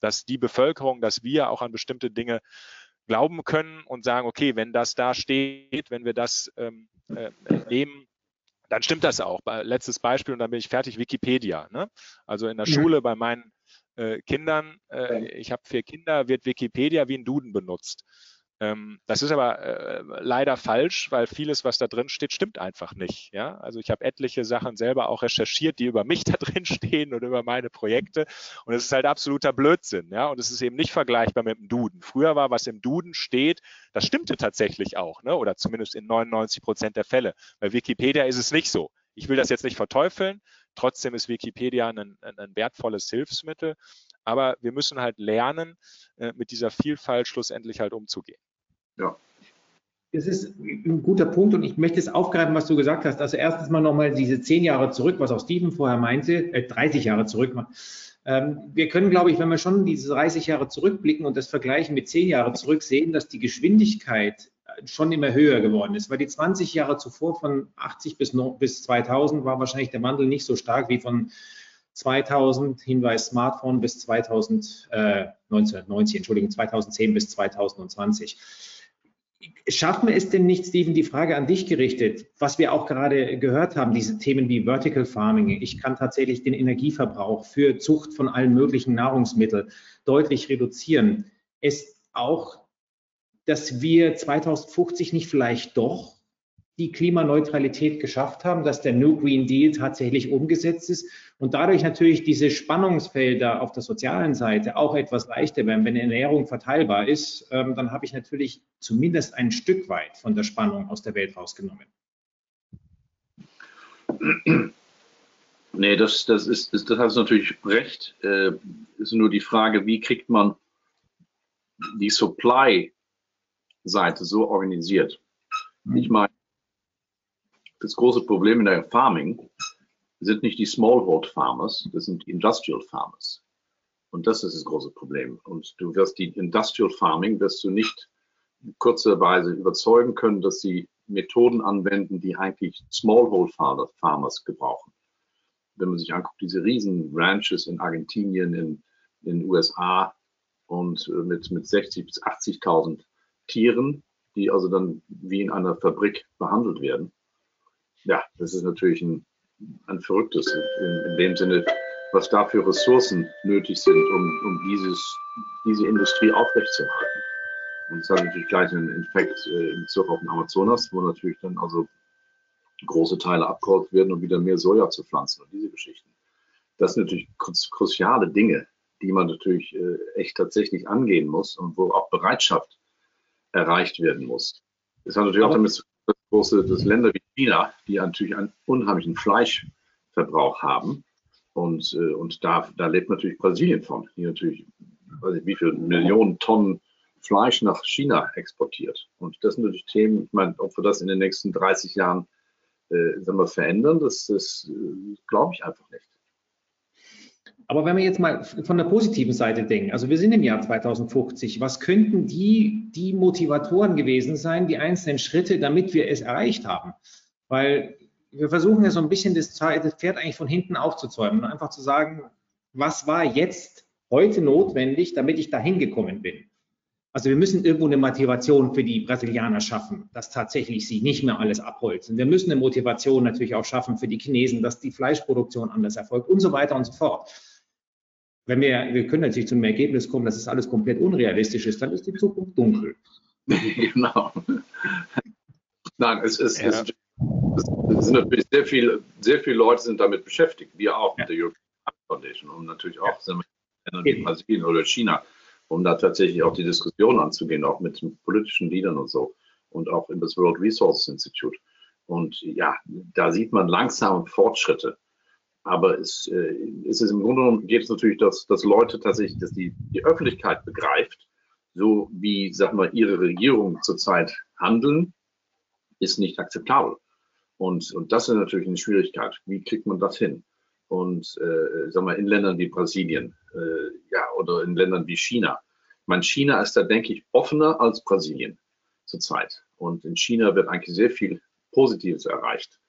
dass die Bevölkerung, dass wir auch an bestimmte Dinge glauben können und sagen, okay, wenn das da steht, wenn wir das ähm, äh, nehmen, dann stimmt das auch. Letztes Beispiel und dann bin ich fertig, Wikipedia. Ne? Also in der ja. Schule bei meinen äh, Kindern, äh, ich habe vier Kinder, wird Wikipedia wie ein Duden benutzt. Ähm, das ist aber äh, leider falsch, weil vieles, was da drin steht, stimmt einfach nicht. Ja? Also ich habe etliche Sachen selber auch recherchiert, die über mich da drin stehen und über meine Projekte. Und es ist halt absoluter Blödsinn. Ja? Und es ist eben nicht vergleichbar mit dem Duden. Früher war, was im Duden steht, das stimmte tatsächlich auch, ne? oder zumindest in 99 Prozent der Fälle. Bei Wikipedia ist es nicht so. Ich will das jetzt nicht verteufeln. Trotzdem ist Wikipedia ein, ein, wertvolles Hilfsmittel. Aber wir müssen halt lernen, äh, mit dieser Vielfalt schlussendlich halt umzugehen. Ja. Das ist ein guter Punkt und ich möchte es aufgreifen, was du gesagt hast. Also erstens mal nochmal diese zehn Jahre zurück, was auch Steven vorher meinte, äh, 30 Jahre zurück. Ähm, wir können, glaube ich, wenn wir schon diese 30 Jahre zurückblicken und das vergleichen mit zehn Jahre zurück, sehen, dass die Geschwindigkeit äh, schon immer höher geworden ist, weil die 20 Jahre zuvor von 80 bis, bis 2000 war wahrscheinlich der Wandel nicht so stark wie von 2000, Hinweis Smartphone bis 2000, äh, 1990, Entschuldigung, 2010 bis 2020 schaffen wir es denn nicht, Steven, die Frage an dich gerichtet, was wir auch gerade gehört haben, diese Themen wie Vertical Farming. Ich kann tatsächlich den Energieverbrauch für Zucht von allen möglichen Nahrungsmitteln deutlich reduzieren. Es auch, dass wir 2050 nicht vielleicht doch die Klimaneutralität geschafft haben, dass der New Green Deal tatsächlich umgesetzt ist und dadurch natürlich diese Spannungsfelder auf der sozialen Seite auch etwas leichter werden. Wenn Ernährung verteilbar ist, ähm, dann habe ich natürlich zumindest ein Stück weit von der Spannung aus der Welt rausgenommen. Nee, das, das ist, das, hast du natürlich recht. Äh, ist nur die Frage, wie kriegt man die Supply-Seite so organisiert? Mhm. Ich meine, das große Problem in der Farming sind nicht die Smallhold Farmers, das sind die Industrial Farmers. Und das ist das große Problem. Und du wirst die Industrial Farming, wirst du nicht kurzerweise überzeugen können, dass sie Methoden anwenden, die eigentlich Smallhold Farmers gebrauchen. Wenn man sich anguckt, diese riesen Ranches in Argentinien, in, in den USA und äh, mit, mit 60 bis 80.000 Tieren, die also dann wie in einer Fabrik behandelt werden ja, das ist natürlich ein, ein verrücktes in, in, dem Sinne, was da für Ressourcen nötig sind, um, um dieses, diese Industrie aufrechtzuerhalten. Und es hat natürlich gleich einen Effekt äh, in Bezug auf den Amazonas, wo natürlich dann also große Teile abgeholt werden, um wieder mehr Soja zu pflanzen und diese Geschichten. Das sind natürlich kruciale Dinge, die man natürlich äh, echt tatsächlich angehen muss und wo auch Bereitschaft erreicht werden muss. Das hat natürlich auch damit zu tun, große, dass Länder wie China, die natürlich einen unheimlichen Fleischverbrauch haben. Und, äh, und da, da lebt natürlich Brasilien von, die natürlich, weiß ich, wie viele Millionen Tonnen Fleisch nach China exportiert. Und das sind natürlich Themen, ich meine, ob wir das in den nächsten 30 Jahren äh, sagen wir, verändern, das, das äh, glaube ich einfach nicht. Aber wenn wir jetzt mal von der positiven Seite denken, also wir sind im Jahr 2050, was könnten die, die Motivatoren gewesen sein, die einzelnen Schritte, damit wir es erreicht haben? Weil wir versuchen ja so ein bisschen das Pferd eigentlich von hinten aufzuzäumen und einfach zu sagen, was war jetzt heute notwendig, damit ich dahin gekommen bin? Also wir müssen irgendwo eine Motivation für die Brasilianer schaffen, dass tatsächlich sie nicht mehr alles abholzen. Wir müssen eine Motivation natürlich auch schaffen für die Chinesen, dass die Fleischproduktion anders erfolgt und so weiter und so fort. Wenn wir, wir können natürlich zum Ergebnis kommen, dass es alles komplett unrealistisch ist, dann ist die Zukunft dunkel. genau. Nein, es ist, ja. es es sind natürlich sehr viele, sehr viele Leute sind damit beschäftigt, wir auch mit der European Foundation und natürlich auch ja. Ländern wie Brasilien oder China, um da tatsächlich auch die Diskussion anzugehen, auch mit politischen Leadern und so und auch in das World Resources Institute. Und ja, da sieht man langsam Fortschritte. Aber es, äh, es ist im Grunde genommen geht es natürlich, dass, dass Leute tatsächlich, dass die, die Öffentlichkeit begreift, so wie, sag mal, ihre Regierungen zurzeit handeln, ist nicht akzeptabel. Und, und das ist natürlich eine Schwierigkeit. Wie kriegt man das hin? Und äh, sag mal, in Ländern wie Brasilien, äh, ja, oder in Ländern wie China. Ich meine, China ist da, denke ich, offener als Brasilien zurzeit. Und in China wird eigentlich sehr viel Positives erreicht.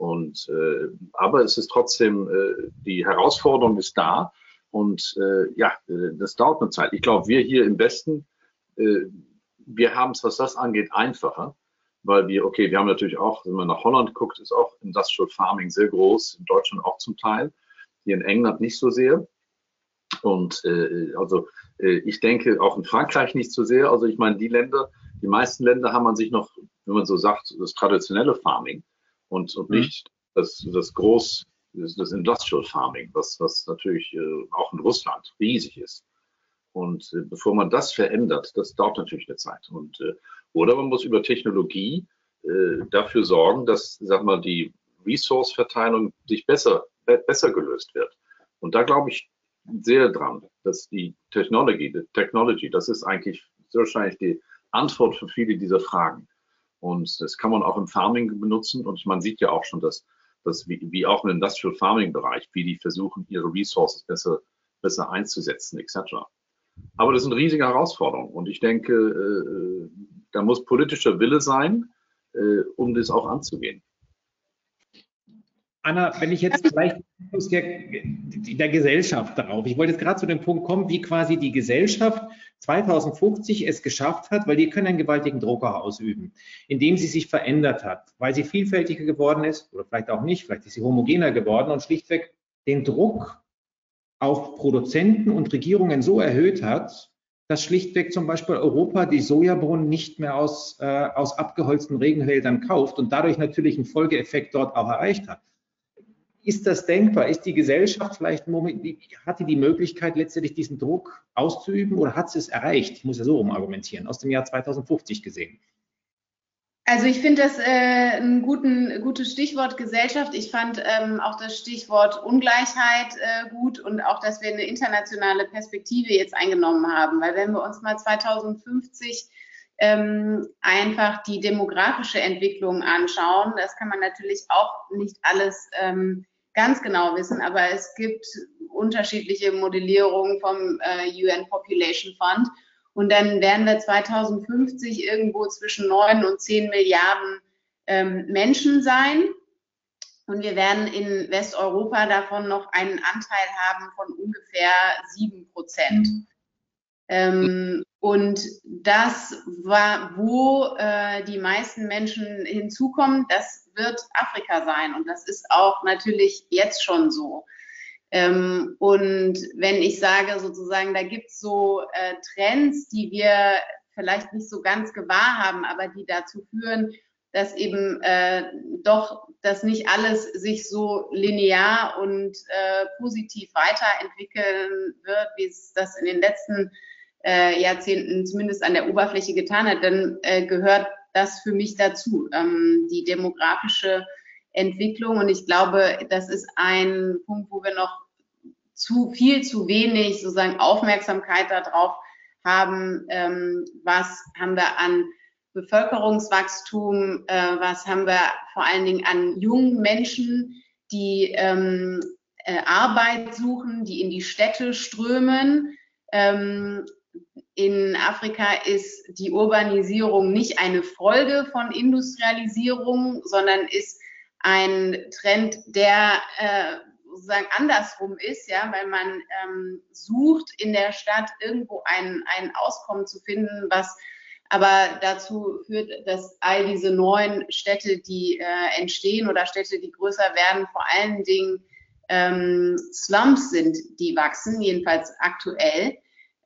Und äh, aber es ist trotzdem, äh, die Herausforderung ist da. Und äh, ja, äh, das dauert eine Zeit. Ich glaube, wir hier im Westen, äh, wir haben es, was das angeht, einfacher, weil wir, okay, wir haben natürlich auch, wenn man nach Holland guckt, ist auch Industrial Farming sehr groß, in Deutschland auch zum Teil, hier in England nicht so sehr. Und äh, also äh, ich denke auch in Frankreich nicht so sehr. Also ich meine, die Länder, die meisten Länder haben man sich noch, wenn man so sagt, das traditionelle Farming und, und mhm. nicht das, das Groß, das, das Industrial Farming, was, was natürlich äh, auch in Russland riesig ist. Und äh, bevor man das verändert, das dauert natürlich eine Zeit. Und, äh, oder man muss über Technologie dafür sorgen, dass, sag mal, die Resource-Verteilung sich besser, besser gelöst wird. Und da glaube ich sehr dran, dass die Technology, die Technology, das ist eigentlich wahrscheinlich die Antwort für viele dieser Fragen. Und das kann man auch im Farming benutzen. Und man sieht ja auch schon, dass, dass wie, wie auch im Industrial Farming Bereich, wie die versuchen, ihre Resources besser, besser einzusetzen, etc. Aber das sind riesige Herausforderungen. Und ich denke, äh, da muss politischer Wille sein, äh, um das auch anzugehen. Anna, wenn ich jetzt vielleicht der, der Gesellschaft darauf, ich wollte jetzt gerade zu dem Punkt kommen, wie quasi die Gesellschaft 2050 es geschafft hat, weil die können einen gewaltigen Druck ausüben, indem sie sich verändert hat, weil sie vielfältiger geworden ist oder vielleicht auch nicht, vielleicht ist sie homogener geworden und schlichtweg den Druck auf Produzenten und Regierungen so erhöht hat, dass schlichtweg zum Beispiel Europa die Sojabohnen nicht mehr aus, äh, aus abgeholzten Regenwäldern kauft und dadurch natürlich einen Folgeeffekt dort auch erreicht hat. Ist das denkbar? Ist die Gesellschaft vielleicht, hatte die Möglichkeit, letztendlich diesen Druck auszuüben oder hat sie es erreicht? Ich muss ja so rum argumentieren, aus dem Jahr 2050 gesehen. Also ich finde das äh, ein guten, gutes Stichwort Gesellschaft. Ich fand ähm, auch das Stichwort Ungleichheit äh, gut und auch, dass wir eine internationale Perspektive jetzt eingenommen haben. Weil wenn wir uns mal 2050 ähm, einfach die demografische Entwicklung anschauen, das kann man natürlich auch nicht alles ähm, ganz genau wissen, aber es gibt unterschiedliche Modellierungen vom äh, UN Population Fund. Und dann werden wir 2050 irgendwo zwischen 9 und 10 Milliarden ähm, Menschen sein. Und wir werden in Westeuropa davon noch einen Anteil haben von ungefähr 7 Prozent. Ähm, und das war, wo äh, die meisten Menschen hinzukommen, das wird Afrika sein. Und das ist auch natürlich jetzt schon so. Ähm, und wenn ich sage sozusagen, da gibt es so äh, Trends, die wir vielleicht nicht so ganz gewahr haben, aber die dazu führen, dass eben äh, doch, dass nicht alles sich so linear und äh, positiv weiterentwickeln wird, wie es das in den letzten äh, Jahrzehnten zumindest an der Oberfläche getan hat, dann äh, gehört das für mich dazu, ähm, die demografische Entwicklung. Und ich glaube, das ist ein Punkt, wo wir noch zu viel zu wenig sozusagen Aufmerksamkeit darauf haben, ähm, was haben wir an Bevölkerungswachstum, äh, was haben wir vor allen Dingen an jungen Menschen, die ähm, äh, Arbeit suchen, die in die Städte strömen. Ähm, in Afrika ist die Urbanisierung nicht eine Folge von Industrialisierung, sondern ist ein Trend, der äh, sozusagen andersrum ist, ja, weil man ähm, sucht in der Stadt irgendwo ein, ein Auskommen zu finden, was aber dazu führt, dass all diese neuen Städte, die äh, entstehen oder Städte, die größer werden, vor allen Dingen ähm, Slums sind, die wachsen, jedenfalls aktuell.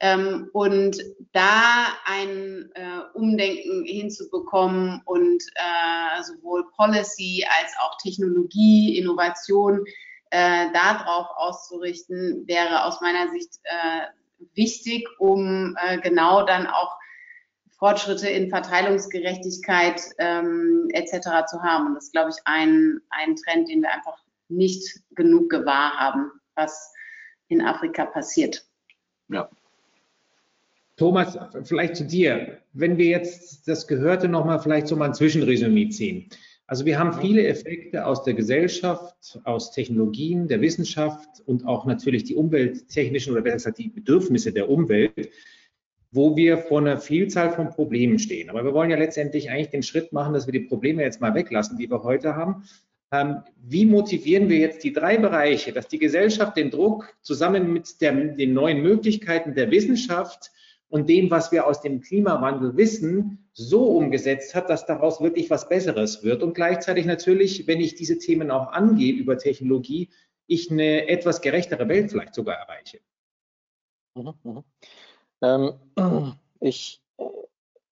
Ähm, und da ein äh, Umdenken hinzubekommen und äh, sowohl Policy als auch Technologie, Innovation äh, darauf auszurichten, wäre aus meiner Sicht äh, wichtig, um äh, genau dann auch Fortschritte in Verteilungsgerechtigkeit ähm, etc. zu haben. Und das ist, glaube ich, ein, ein Trend, den wir einfach nicht genug gewahr haben, was in Afrika passiert. Ja. Thomas, vielleicht zu dir. Wenn wir jetzt das Gehörte nochmal vielleicht so mal ein Zwischenresümee ziehen. Also wir haben viele Effekte aus der Gesellschaft, aus Technologien, der Wissenschaft und auch natürlich die umwelttechnischen oder besser gesagt die Bedürfnisse der Umwelt, wo wir vor einer Vielzahl von Problemen stehen. Aber wir wollen ja letztendlich eigentlich den Schritt machen, dass wir die Probleme jetzt mal weglassen, die wir heute haben. Ähm, wie motivieren wir jetzt die drei Bereiche, dass die Gesellschaft den Druck zusammen mit der, den neuen Möglichkeiten der Wissenschaft und dem, was wir aus dem Klimawandel wissen, so umgesetzt hat, dass daraus wirklich was Besseres wird. Und gleichzeitig natürlich, wenn ich diese Themen auch angehe über Technologie, ich eine etwas gerechtere Welt vielleicht sogar erreiche. Mhm, mh. ähm, ich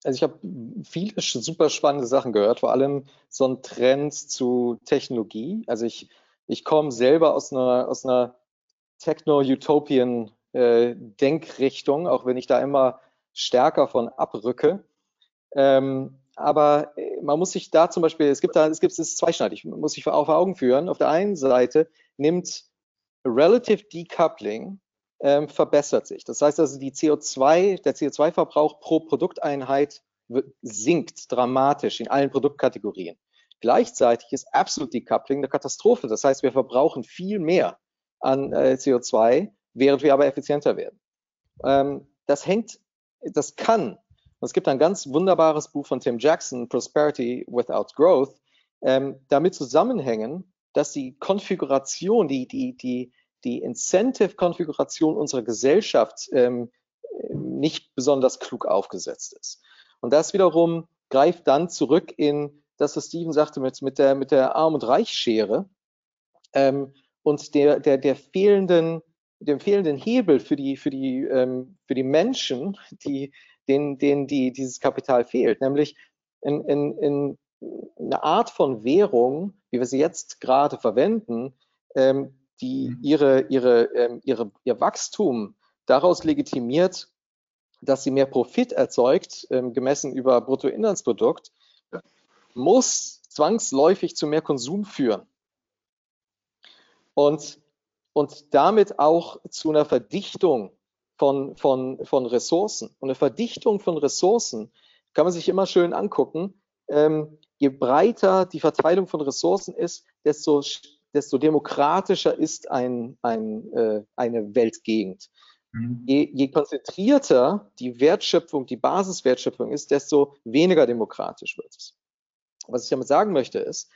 also ich habe viele super spannende Sachen gehört, vor allem so ein Trend zu Technologie. Also ich, ich komme selber aus einer, aus einer Techno-Utopian äh, Denkrichtung, auch wenn ich da immer stärker von abrücke. Ähm, aber äh, man muss sich da zum Beispiel, es gibt da, es gibt es zweischneidig, man muss sich auf Augen führen. Auf der einen Seite nimmt Relative Decoupling ähm, verbessert sich. Das heißt also, die CO2, der CO2-Verbrauch pro Produkteinheit sinkt dramatisch in allen Produktkategorien. Gleichzeitig ist Absolute Decoupling eine Katastrophe. Das heißt, wir verbrauchen viel mehr an äh, CO2 während wir aber effizienter werden. Ähm, das hängt, das kann, und es gibt ein ganz wunderbares Buch von Tim Jackson, Prosperity Without Growth, ähm, damit zusammenhängen, dass die Konfiguration, die, die, die, die Incentive-Konfiguration unserer Gesellschaft ähm, nicht besonders klug aufgesetzt ist. Und das wiederum greift dann zurück in das, was Steven sagte mit, mit der, mit der Arm- und Reichschere ähm, und der, der, der fehlenden dem fehlenden Hebel für die, für die, ähm, für die Menschen, die, denen, denen die, dieses Kapital fehlt, nämlich in, in, in eine Art von Währung, wie wir sie jetzt gerade verwenden, ähm, die mhm. ihre, ihre, ähm, ihre, ihr Wachstum daraus legitimiert, dass sie mehr Profit erzeugt, ähm, gemessen über Bruttoinlandsprodukt, muss zwangsläufig zu mehr Konsum führen. Und und damit auch zu einer Verdichtung von, von, von Ressourcen. Und eine Verdichtung von Ressourcen kann man sich immer schön angucken. Ähm, je breiter die Verteilung von Ressourcen ist, desto, desto demokratischer ist ein, ein, äh, eine Weltgegend. Mhm. Je, je konzentrierter die Wertschöpfung, die Basiswertschöpfung ist, desto weniger demokratisch wird es. Was ich damit sagen möchte ist,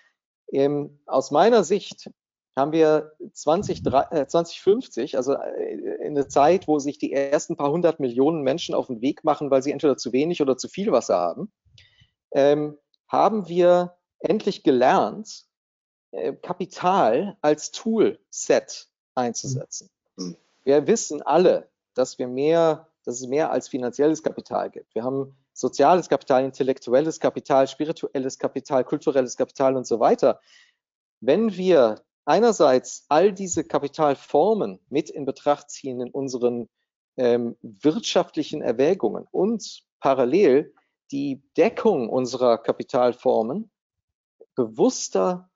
ähm, aus meiner Sicht haben wir 20, äh, 2050, also äh, in einer Zeit, wo sich die ersten paar hundert Millionen Menschen auf den Weg machen, weil sie entweder zu wenig oder zu viel Wasser haben, ähm, haben wir endlich gelernt, äh, Kapital als Toolset einzusetzen. Mhm. Wir wissen alle, dass wir mehr, dass es mehr als finanzielles Kapital gibt. Wir haben soziales Kapital, intellektuelles Kapital, spirituelles Kapital, kulturelles Kapital und so weiter. Wenn wir einerseits all diese Kapitalformen mit in Betracht ziehen in unseren ähm, wirtschaftlichen Erwägungen und parallel die Deckung unserer Kapitalformen bewusster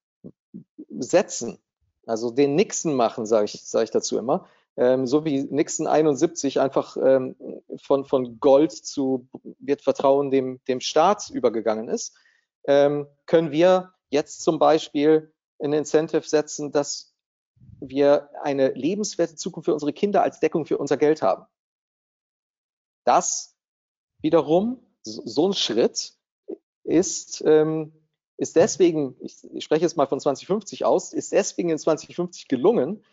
setzen, also den Nixon machen, sage ich, sag ich dazu immer, ähm, so wie Nixon 71 einfach ähm, von, von Gold zu wird Vertrauen dem, dem Staat übergegangen ist, ähm, können wir jetzt zum Beispiel ein Incentive setzen, dass wir eine lebenswerte Zukunft für unsere Kinder als Deckung für unser Geld haben. Das wiederum, so ein Schritt ist, ähm, ist deswegen, ich, ich spreche jetzt mal von 2050 aus, ist deswegen in 2050 gelungen,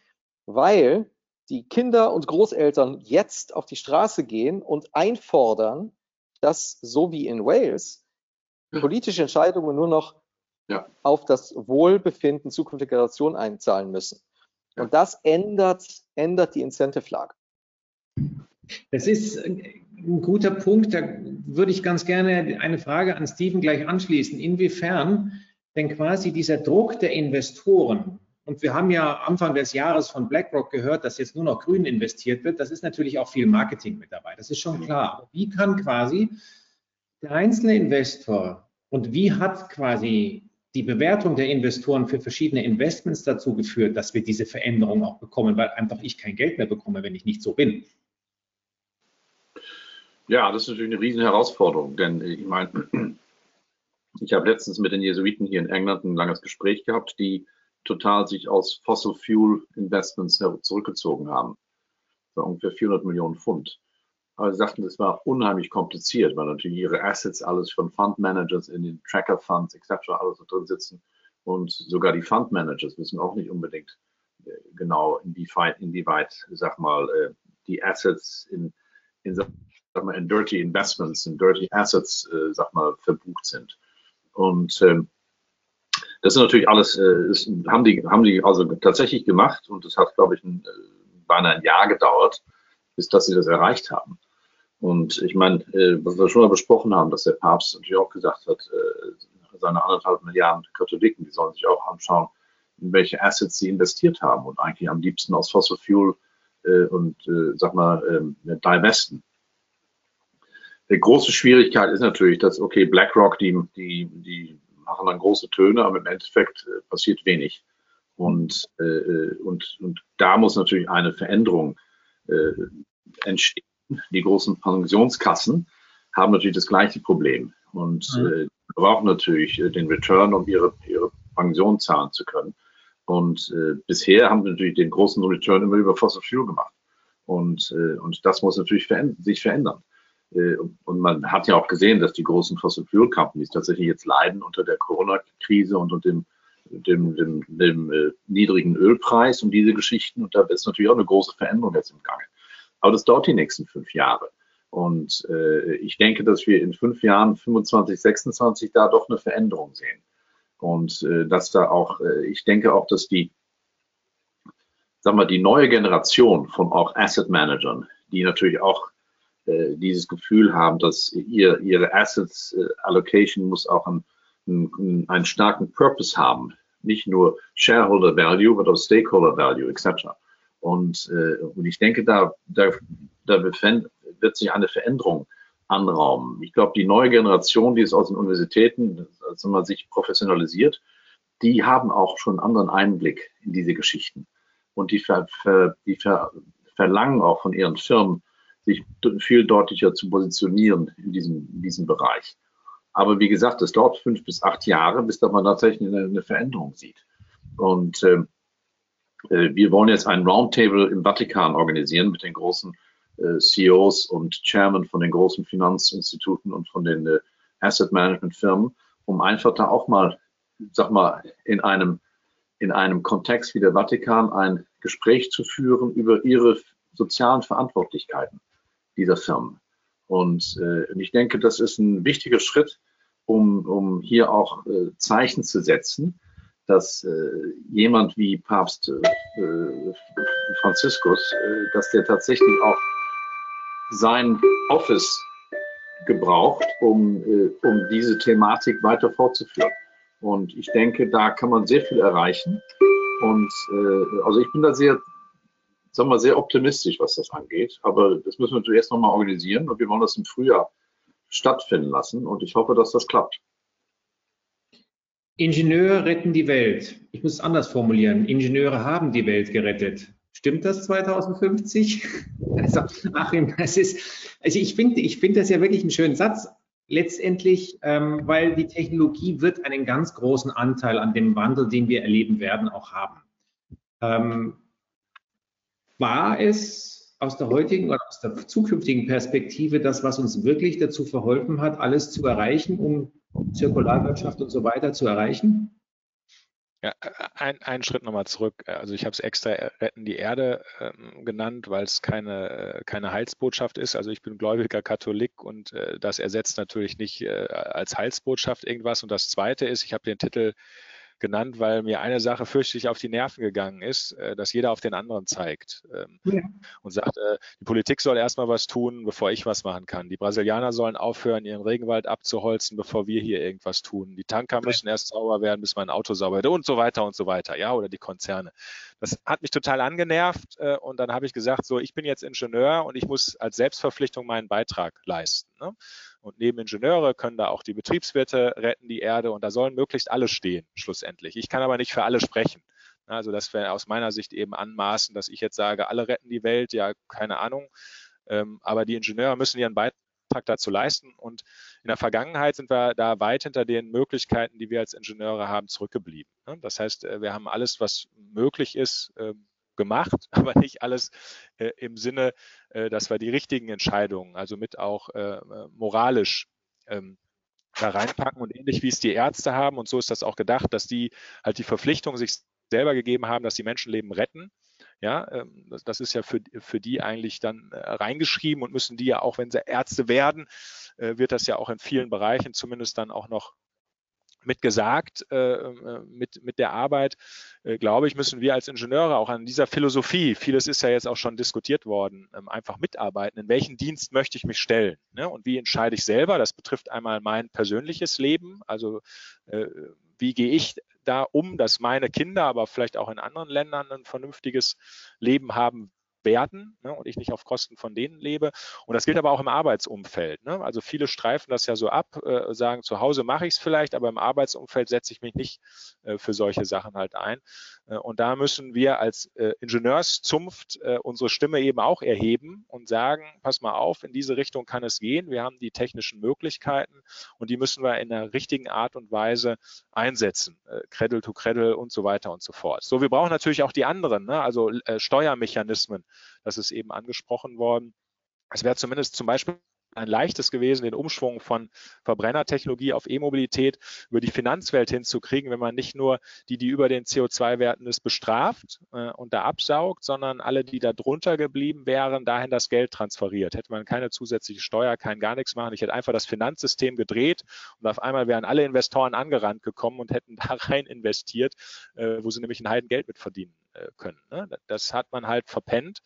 weil die Kinder und Großeltern jetzt auf die Straße gehen und einfordern, dass so wie in Wales politische Entscheidungen nur noch ja. auf das Wohlbefinden zukünftiger Generationen einzahlen müssen. Und das ändert, ändert die Incentive-Lage. Das ist ein guter Punkt. Da würde ich ganz gerne eine Frage an Steven gleich anschließen. Inwiefern denn quasi dieser Druck der Investoren, und wir haben ja Anfang des Jahres von BlackRock gehört, dass jetzt nur noch grün investiert wird, das ist natürlich auch viel Marketing mit dabei, das ist schon klar. Aber wie kann quasi der einzelne Investor und wie hat quasi die Bewertung der Investoren für verschiedene Investments dazu geführt, dass wir diese Veränderung auch bekommen, weil einfach ich kein Geld mehr bekomme, wenn ich nicht so bin? Ja, das ist natürlich eine riesen Herausforderung, denn ich meine, ich habe letztens mit den Jesuiten hier in England ein langes Gespräch gehabt, die total sich aus Fossil Fuel Investments zurückgezogen haben. War ungefähr 400 Millionen Pfund. Aber sie sagten, das war unheimlich kompliziert, weil natürlich ihre Assets alles von Fund Managers in den Tracker Funds etc. alles drin sitzen. Und sogar die Fund Managers wissen auch nicht unbedingt äh, genau, inwieweit, inwieweit sag mal, äh, die Assets in, in sag mal, in Dirty Investments, in Dirty Assets, äh, sag mal, verbucht sind. Und ähm, das ist natürlich alles, ist, haben die, haben die also tatsächlich gemacht und es hat, glaube ich, ein, beinahe ein Jahr gedauert, bis dass sie das erreicht haben. Und ich meine, äh, was wir schon mal besprochen haben, dass der Papst natürlich auch gesagt hat, äh, seine anderthalb Milliarden Katholiken, die sollen sich auch anschauen, in welche Assets sie investiert haben und eigentlich am liebsten aus Fossil Fuel äh, und, äh, sag mal, äh, divesten. Die große Schwierigkeit ist natürlich, dass, okay, BlackRock, die, die, die machen dann große Töne, aber im Endeffekt äh, passiert wenig. Und, äh, und, und da muss natürlich eine Veränderung entstehen. Die großen Pensionskassen haben natürlich das gleiche Problem und mhm. äh, brauchen natürlich äh, den Return, um ihre, ihre Pension zahlen zu können. Und äh, bisher haben wir natürlich den großen Return immer über Fossil Fuel gemacht. Und, äh, und das muss natürlich verändern, sich verändern. Äh, und man hat ja auch gesehen, dass die großen Fossil Fuel Companies tatsächlich jetzt leiden unter der Corona-Krise und unter dem, dem, dem, dem äh, niedrigen Ölpreis und diese Geschichten. Und da ist natürlich auch eine große Veränderung jetzt im Gange. Aber das dauert die nächsten fünf Jahre. Und äh, ich denke, dass wir in fünf Jahren, 25, 26, da doch eine Veränderung sehen. Und äh, dass da auch, äh, ich denke auch, dass die, sagen wir, die neue Generation von auch Asset Managern, die natürlich auch äh, dieses Gefühl haben, dass ihr, ihre Assets äh, Allocation muss auch einen, einen, einen starken Purpose haben. Nicht nur Shareholder Value, aber auch Stakeholder Value etc. Und, äh, und ich denke, da, da, da wird sich eine Veränderung anraumen. Ich glaube, die neue Generation, die ist aus den Universitäten, also man sich professionalisiert, die haben auch schon einen anderen Einblick in diese Geschichten. Und die, ver, ver, die ver, verlangen auch von ihren Firmen, sich viel deutlicher zu positionieren in diesem, in diesem Bereich. Aber wie gesagt, es dauert fünf bis acht Jahre, bis da man tatsächlich eine, eine Veränderung sieht. Und ähm, äh, wir wollen jetzt ein Roundtable im Vatikan organisieren mit den großen äh, CEOs und Chairmen von den großen Finanzinstituten und von den äh, Asset Management Firmen, um einfach da auch mal, sag mal, in einem, in einem Kontext wie der Vatikan ein Gespräch zu führen über ihre sozialen Verantwortlichkeiten dieser Firmen. Und äh, ich denke, das ist ein wichtiger Schritt, um, um hier auch äh, Zeichen zu setzen, dass äh, jemand wie Papst äh, Franziskus, äh, dass der tatsächlich auch sein Office gebraucht, um, äh, um diese Thematik weiter fortzuführen. Und ich denke, da kann man sehr viel erreichen. Und äh, also ich bin da sehr sagen wir, sehr optimistisch, was das angeht. Aber das müssen wir zuerst nochmal organisieren und wir wollen das im Frühjahr stattfinden lassen und ich hoffe, dass das klappt. Ingenieure retten die Welt. Ich muss es anders formulieren. Ingenieure haben die Welt gerettet. Stimmt das 2050? Also, Achim, das ist, also ich finde, ich finde das ja wirklich einen schönen Satz. Letztendlich, ähm, weil die Technologie wird einen ganz großen Anteil an dem Wandel, den wir erleben werden, auch haben. Ähm, war es aus der heutigen oder aus der zukünftigen Perspektive das, was uns wirklich dazu verholfen hat, alles zu erreichen, um Zirkularwirtschaft und so weiter zu erreichen? Ja, ein, einen Schritt nochmal zurück. Also ich habe es extra Retten die Erde ähm, genannt, weil es keine, keine Heilsbotschaft ist. Also ich bin gläubiger Katholik und äh, das ersetzt natürlich nicht äh, als Heilsbotschaft irgendwas. Und das Zweite ist, ich habe den Titel genannt, weil mir eine Sache fürchterlich auf die Nerven gegangen ist, äh, dass jeder auf den anderen zeigt ähm, ja. und sagt, äh, die Politik soll erstmal was tun, bevor ich was machen kann. Die Brasilianer sollen aufhören, ihren Regenwald abzuholzen, bevor wir hier irgendwas tun. Die Tanker müssen erst sauber werden, bis mein Auto sauber wird und so weiter und so weiter. Ja, oder die Konzerne. Das hat mich total angenervt äh, und dann habe ich gesagt, so, ich bin jetzt Ingenieur und ich muss als Selbstverpflichtung meinen Beitrag leisten. Ne? Und neben Ingenieure können da auch die Betriebswirte retten die Erde und da sollen möglichst alle stehen, schlussendlich. Ich kann aber nicht für alle sprechen. Also das wäre aus meiner Sicht eben anmaßen, dass ich jetzt sage, alle retten die Welt, ja, keine Ahnung. Ähm, aber die Ingenieure müssen ihren Beitrag dazu leisten. Und in der Vergangenheit sind wir da weit hinter den Möglichkeiten, die wir als Ingenieure haben, zurückgeblieben. Das heißt, wir haben alles, was möglich ist, ähm, gemacht, aber nicht alles äh, im Sinne, äh, dass wir die richtigen Entscheidungen, also mit auch äh, moralisch ähm, da reinpacken und ähnlich wie es die Ärzte haben und so ist das auch gedacht, dass die halt die Verpflichtung sich selber gegeben haben, dass die Menschenleben retten. Ja, ähm, das, das ist ja für, für die eigentlich dann äh, reingeschrieben und müssen die ja auch, wenn sie Ärzte werden, äh, wird das ja auch in vielen Bereichen zumindest dann auch noch mit gesagt, äh, äh, mit, mit der Arbeit, äh, glaube ich, müssen wir als Ingenieure auch an dieser Philosophie, vieles ist ja jetzt auch schon diskutiert worden, ähm, einfach mitarbeiten. In welchen Dienst möchte ich mich stellen? Ne? Und wie entscheide ich selber? Das betrifft einmal mein persönliches Leben, also wie gehe ich da um, dass meine Kinder, aber vielleicht auch in anderen Ländern ein vernünftiges Leben haben werden ne, und ich nicht auf Kosten von denen lebe. Und das gilt aber auch im Arbeitsumfeld. Ne? Also viele streifen das ja so ab, äh, sagen, zu Hause mache ich es vielleicht, aber im Arbeitsumfeld setze ich mich nicht äh, für solche Sachen halt ein. Äh, und da müssen wir als äh, Ingenieurszunft äh, unsere Stimme eben auch erheben und sagen, pass mal auf, in diese Richtung kann es gehen. Wir haben die technischen Möglichkeiten und die müssen wir in der richtigen Art und Weise einsetzen. Cradle to Cradle und so weiter und so fort. So, wir brauchen natürlich auch die anderen, ne? also Steuermechanismen. Das ist eben angesprochen worden. Es wäre zumindest zum Beispiel ein leichtes gewesen, den Umschwung von Verbrennertechnologie auf E-Mobilität über die Finanzwelt hinzukriegen, wenn man nicht nur die, die über den CO2-Werten ist, bestraft äh, und da absaugt, sondern alle, die da drunter geblieben wären, dahin das Geld transferiert. Hätte man keine zusätzliche Steuer, kein gar nichts machen. Ich hätte einfach das Finanzsystem gedreht und auf einmal wären alle Investoren angerannt gekommen und hätten da rein investiert, äh, wo sie nämlich ein Heidengeld mit verdienen können. Ne? Das hat man halt verpennt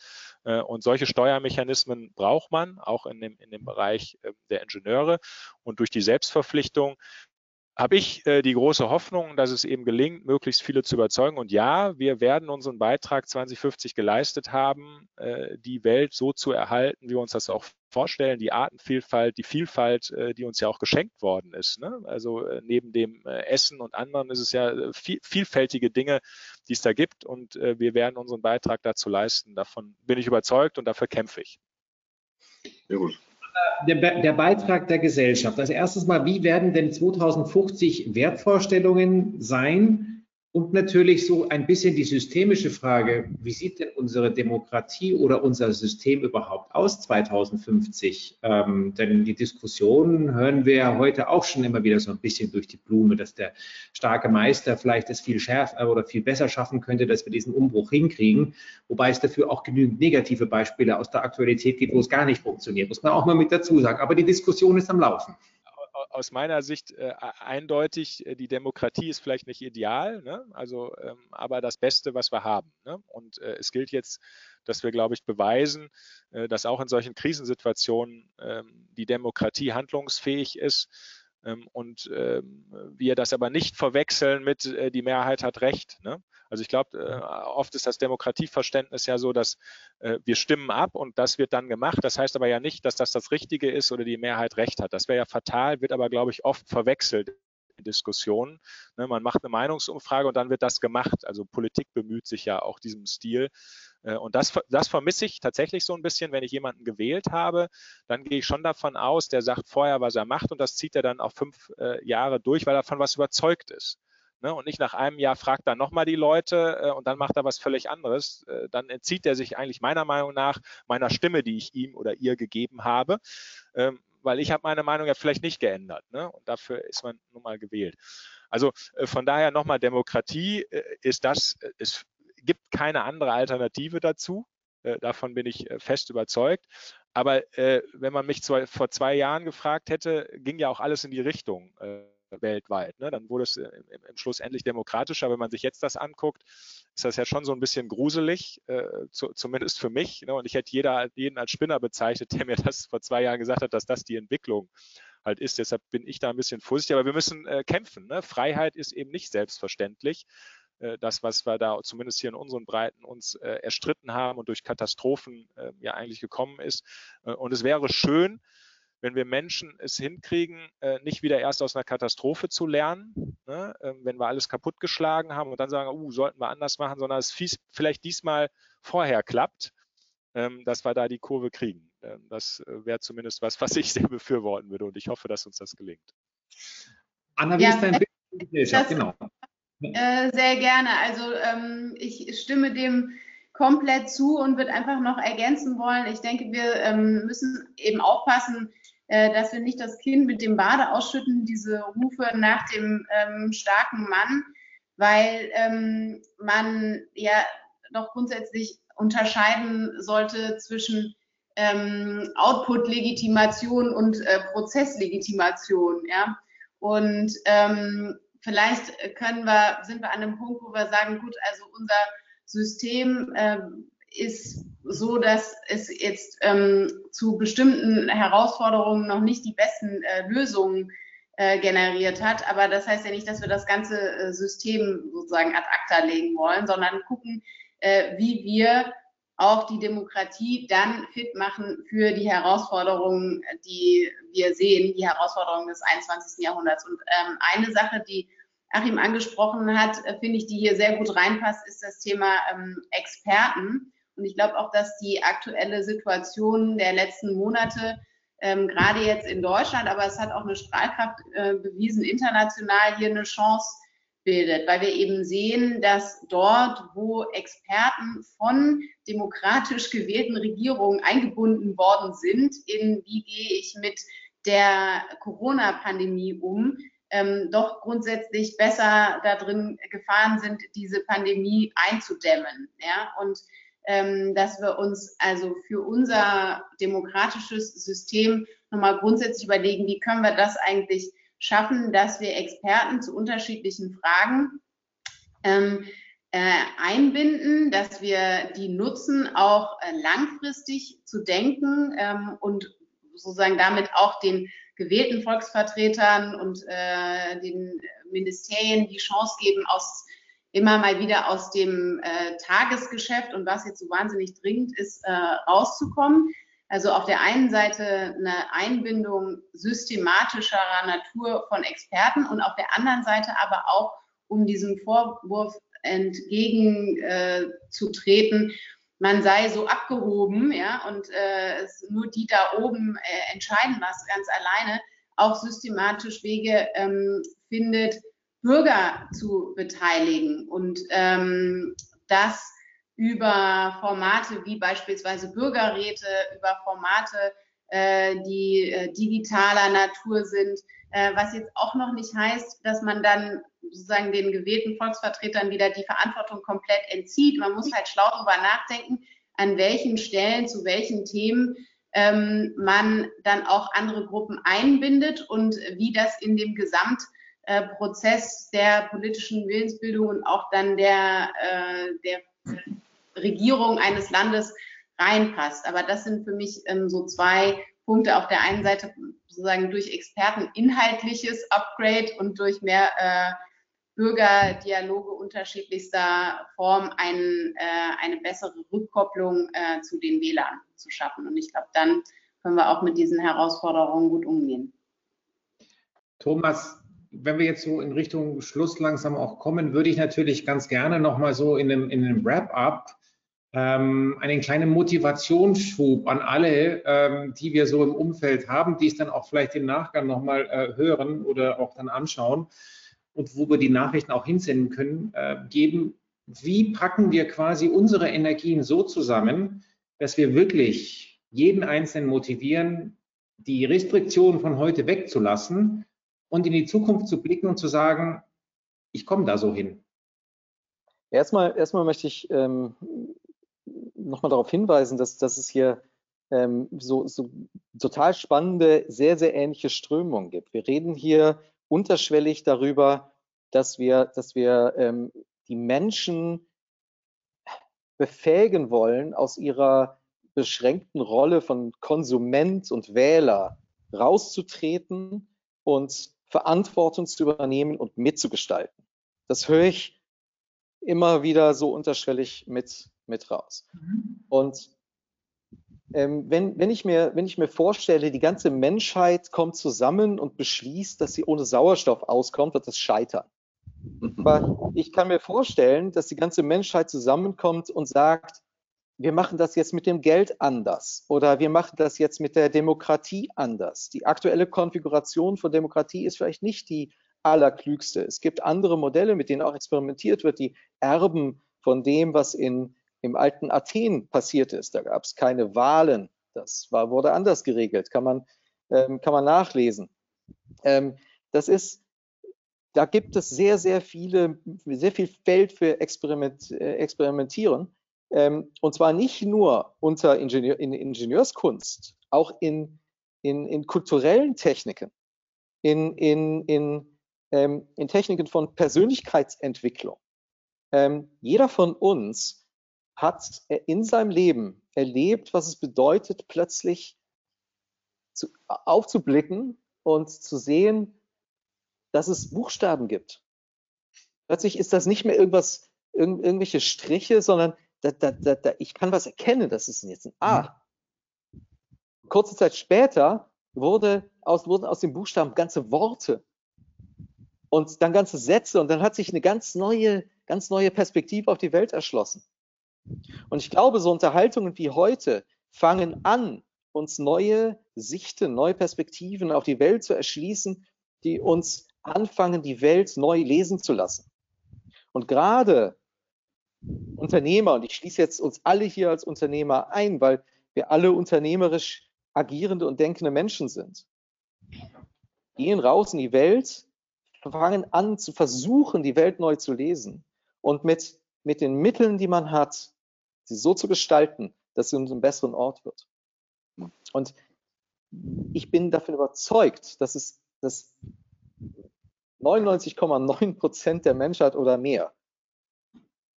äh, und solche Steuermechanismen braucht man auch in dem, in dem Bereich ähm, der Ingenieure und durch die Selbstverpflichtung habe ich äh, die große Hoffnung, dass es eben gelingt, möglichst viele zu überzeugen. Und ja, wir werden unseren Beitrag 2050 geleistet haben, äh, die Welt so zu erhalten, wie wir uns das auch vorstellen, die Artenvielfalt, die Vielfalt, äh, die uns ja auch geschenkt worden ist. Ne? Also äh, neben dem äh, Essen und anderen ist es ja äh, viel, vielfältige Dinge, die es da gibt. Und wir werden unseren Beitrag dazu leisten. Davon bin ich überzeugt und dafür kämpfe ich. Sehr gut der, der, Beitrag der Gesellschaft. Als erstes mal, wie werden denn 2050 Wertvorstellungen sein? Und natürlich so ein bisschen die systemische Frage, wie sieht denn unsere Demokratie oder unser System überhaupt aus 2050? Ähm, denn die Diskussion hören wir heute auch schon immer wieder so ein bisschen durch die Blume, dass der starke Meister vielleicht es viel schärfer oder viel besser schaffen könnte, dass wir diesen Umbruch hinkriegen. Wobei es dafür auch genügend negative Beispiele aus der Aktualität gibt, wo es gar nicht funktioniert, muss man auch mal mit dazu sagen. Aber die Diskussion ist am Laufen aus meiner Sicht äh, eindeutig, äh, die Demokratie ist vielleicht nicht ideal, ne? also, ähm, aber das Beste, was wir haben. Ne? Und äh, es gilt jetzt, dass wir, glaube ich, beweisen, äh, dass auch in solchen Krisensituationen ähm, die Demokratie handlungsfähig ist ähm, und ähm, wir das aber nicht verwechseln mit äh, die Mehrheit hat Recht. Ne? Also ich glaube, äh, oft ist das Demokratieverständnis ja so, dass äh, wir stimmen ab und das wird dann gemacht. Das heißt aber ja nicht, dass das das Richtige ist oder die Mehrheit Recht hat. Das wäre ja fatal, wird aber, glaube ich, oft verwechselt in Diskussionen. Ne? Man macht eine Meinungsumfrage und dann wird das gemacht. Also Politik bemüht sich ja auch diesem Stil. Äh, und das, das vermisse ich tatsächlich so ein bisschen, wenn ich jemanden gewählt habe, dann gehe ich schon davon aus, der sagt vorher, was er macht und das zieht er dann auch fünf äh, Jahre durch, weil er von was überzeugt ist. Ne? Und nicht nach einem Jahr fragt er nochmal die Leute äh, und dann macht er was völlig anderes. Äh, dann entzieht er sich eigentlich meiner Meinung nach meiner Stimme, die ich ihm oder ihr gegeben habe. Ähm, weil ich habe meine Meinung ja vielleicht nicht geändert. Ne? Und dafür ist man nun mal gewählt. Also äh, von daher nochmal Demokratie äh, ist das, äh, es gibt keine andere Alternative dazu. Äh, davon bin ich fest überzeugt. Aber wenn man mich zwei, vor zwei Jahren gefragt hätte, ging ja auch alles in die Richtung. Weltweit. Ne? Dann wurde es äh, im, im, Schluss endlich demokratischer. Wenn man sich jetzt das anguckt, ist das ja schon so ein bisschen gruselig, äh, zu, zumindest für mich. Ne? Und ich hätte jeder, jeden als Spinner bezeichnet, der mir das vor zwei Jahren gesagt hat, dass das die Entwicklung halt ist. Deshalb bin ich da ein bisschen vorsichtig. Aber wir müssen äh, kämpfen. Ne? Freiheit ist eben nicht selbstverständlich. Äh, das, was wir da zumindest hier in unseren Breiten uns äh, erstritten haben und durch Katastrophen äh, ja eigentlich gekommen ist. und es wäre schön, wenn wir Menschen es hinkriegen, nicht wieder erst aus einer Katastrophe zu lernen, ne? Ähm, wenn wir alles kaputtgeschlagen haben und dann sagen, uh, sollten wir anders machen, sondern es vielleicht diesmal vorher klappt, ähm, dass wir da die Kurve kriegen. Ähm, das wäre zumindest was, was ich sehr befürworten würde und ich hoffe, dass uns das gelingt. Anna, wie ja, ist dein Bild? Genau. Äh, sehr gerne. Also ähm, ich stimme dem komplett zu und würde einfach noch ergänzen wollen. Ich denke, wir ähm, müssen eben aufpassen, äh, dass wir nicht das Kind mit dem Bade ausschütten, diese Rufe nach dem ähm, starken Mann, weil ähm, man ja doch grundsätzlich unterscheiden sollte zwischen ähm, Output-Legitimation und äh, Prozesslegitimation. Ja? Und ähm, vielleicht können wir, sind wir an einem Punkt, wo wir sagen, gut, also unser System äh, ist so, dass es jetzt ähm, zu bestimmten Herausforderungen noch nicht die besten äh, Lösungen äh, generiert hat. Aber das heißt ja nicht, dass wir das ganze äh, System sozusagen ad acta legen wollen, sondern gucken, äh, wie wir auch die Demokratie dann fit machen für die Herausforderungen, die wir sehen, die Herausforderungen des 21. Jahrhunderts. Und ähm, eine Sache, die Achim angesprochen hat, äh, finde ich, die hier sehr gut reinpasst, ist das Thema ähm, Experten. Und ich glaube auch, dass die aktuelle Situation der letzten Monate, ähm, gerade jetzt in Deutschland, aber es hat auch eine Strahlkraft äh, bewiesen, international hier eine Chance bildet, weil wir eben sehen, dass dort, wo Experten von demokratisch gewählten Regierungen eingebunden worden sind, in wie gehe ich mit der Corona-Pandemie um, ähm, doch grundsätzlich besser darin gefahren sind, diese Pandemie einzudämmen. Ja? Und ähm, dass wir uns also für unser demokratisches System nochmal grundsätzlich überlegen, wie können wir das eigentlich schaffen, dass wir Experten zu unterschiedlichen Fragen ähm, äh, einbinden, dass wir die nutzen, auch äh, langfristig zu denken ähm, und sozusagen damit auch den gewählten Volksvertretern und äh, den Ministerien die Chance geben, aus immer mal wieder aus dem äh, Tagesgeschäft und was jetzt so wahnsinnig dringend ist, äh, rauszukommen. Also auf der einen Seite eine Einbindung systematischerer Natur von Experten und auf der anderen Seite aber auch, um diesem Vorwurf entgegenzutreten, äh, man sei so abgehoben, ja, und äh, es nur die da oben äh, entscheiden was ganz alleine, auch systematisch Wege ähm, findet, Bürger zu beteiligen und ähm, das über Formate wie beispielsweise Bürgerräte, über Formate, äh, die äh, digitaler Natur sind, äh, was jetzt auch noch nicht heißt, dass man dann sozusagen den gewählten Volksvertretern wieder die Verantwortung komplett entzieht. Man muss halt schlau darüber nachdenken, an welchen Stellen, zu welchen Themen ähm, man dann auch andere Gruppen einbindet und wie das in dem Gesamtprozess äh, der politischen Willensbildung und auch dann der, äh, der Regierung eines Landes reinpasst. Aber das sind für mich ähm, so zwei Punkte. Auf der einen Seite sozusagen durch Experten inhaltliches Upgrade und durch mehr äh, Bürgerdialoge unterschiedlichster Form ein, äh, eine bessere Rückkopplung äh, zu den Wählern zu schaffen. Und ich glaube, dann können wir auch mit diesen Herausforderungen gut umgehen. Thomas, wenn wir jetzt so in Richtung Schluss langsam auch kommen, würde ich natürlich ganz gerne nochmal so in einem, in einem Wrap-up ähm, einen kleinen Motivationsschub an alle, ähm, die wir so im Umfeld haben, die es dann auch vielleicht im Nachgang nochmal äh, hören oder auch dann anschauen und wo wir die Nachrichten auch hinsenden können, äh, geben. Wie packen wir quasi unsere Energien so zusammen, dass wir wirklich jeden Einzelnen motivieren, die Restriktionen von heute wegzulassen und in die Zukunft zu blicken und zu sagen, ich komme da so hin? Erstmal, erstmal möchte ich ähm, nochmal darauf hinweisen, dass, dass es hier ähm, so, so total spannende, sehr, sehr ähnliche Strömungen gibt. Wir reden hier unterschwellig darüber, dass wir, dass wir ähm, die Menschen befähigen wollen, aus ihrer beschränkten Rolle von Konsument und Wähler rauszutreten und Verantwortung zu übernehmen und mitzugestalten. Das höre ich immer wieder so unterschwellig mit, mit raus. Mhm. Und ähm, wenn, wenn, ich mir, wenn ich mir vorstelle, die ganze Menschheit kommt zusammen und beschließt, dass sie ohne Sauerstoff auskommt, wird das scheitern. Aber ich kann mir vorstellen, dass die ganze Menschheit zusammenkommt und sagt, wir machen das jetzt mit dem Geld anders oder wir machen das jetzt mit der Demokratie anders. Die aktuelle Konfiguration von Demokratie ist vielleicht nicht die allerklügste. Es gibt andere Modelle, mit denen auch experimentiert wird, die erben von dem, was in, im alten Athen passiert ist. Da gab es keine Wahlen. Das war, wurde anders geregelt, kann man, ähm, kann man nachlesen. Ähm, das ist, da gibt es sehr, sehr viele, sehr viel Feld für Experiment, äh, Experimentieren. Ähm, und zwar nicht nur unter Ingenieur, in Ingenieurskunst, auch in, in, in kulturellen Techniken, in, in, in, ähm, in Techniken von Persönlichkeitsentwicklung. Ähm, jeder von uns hat in seinem Leben erlebt, was es bedeutet, plötzlich zu, aufzublicken und zu sehen, dass es Buchstaben gibt. Plötzlich ist das nicht mehr irgendwas, irg irgendwelche Striche, sondern da, da, da, ich kann was erkennen, das ist jetzt ein A. Kurze Zeit später wurde aus, wurden aus den Buchstaben ganze Worte und dann ganze Sätze und dann hat sich eine ganz neue, ganz neue Perspektive auf die Welt erschlossen. Und ich glaube, so Unterhaltungen wie heute fangen an, uns neue Sichten, neue Perspektiven auf die Welt zu erschließen, die uns anfangen, die Welt neu lesen zu lassen. Und gerade Unternehmer, und ich schließe jetzt uns alle hier als Unternehmer ein, weil wir alle unternehmerisch agierende und denkende Menschen sind, gehen raus in die Welt, fangen an zu versuchen, die Welt neu zu lesen und mit, mit den Mitteln, die man hat, sie so zu gestalten, dass sie uns einen besseren Ort wird. Und ich bin davon überzeugt, dass es dass 99,9 Prozent der Menschheit oder mehr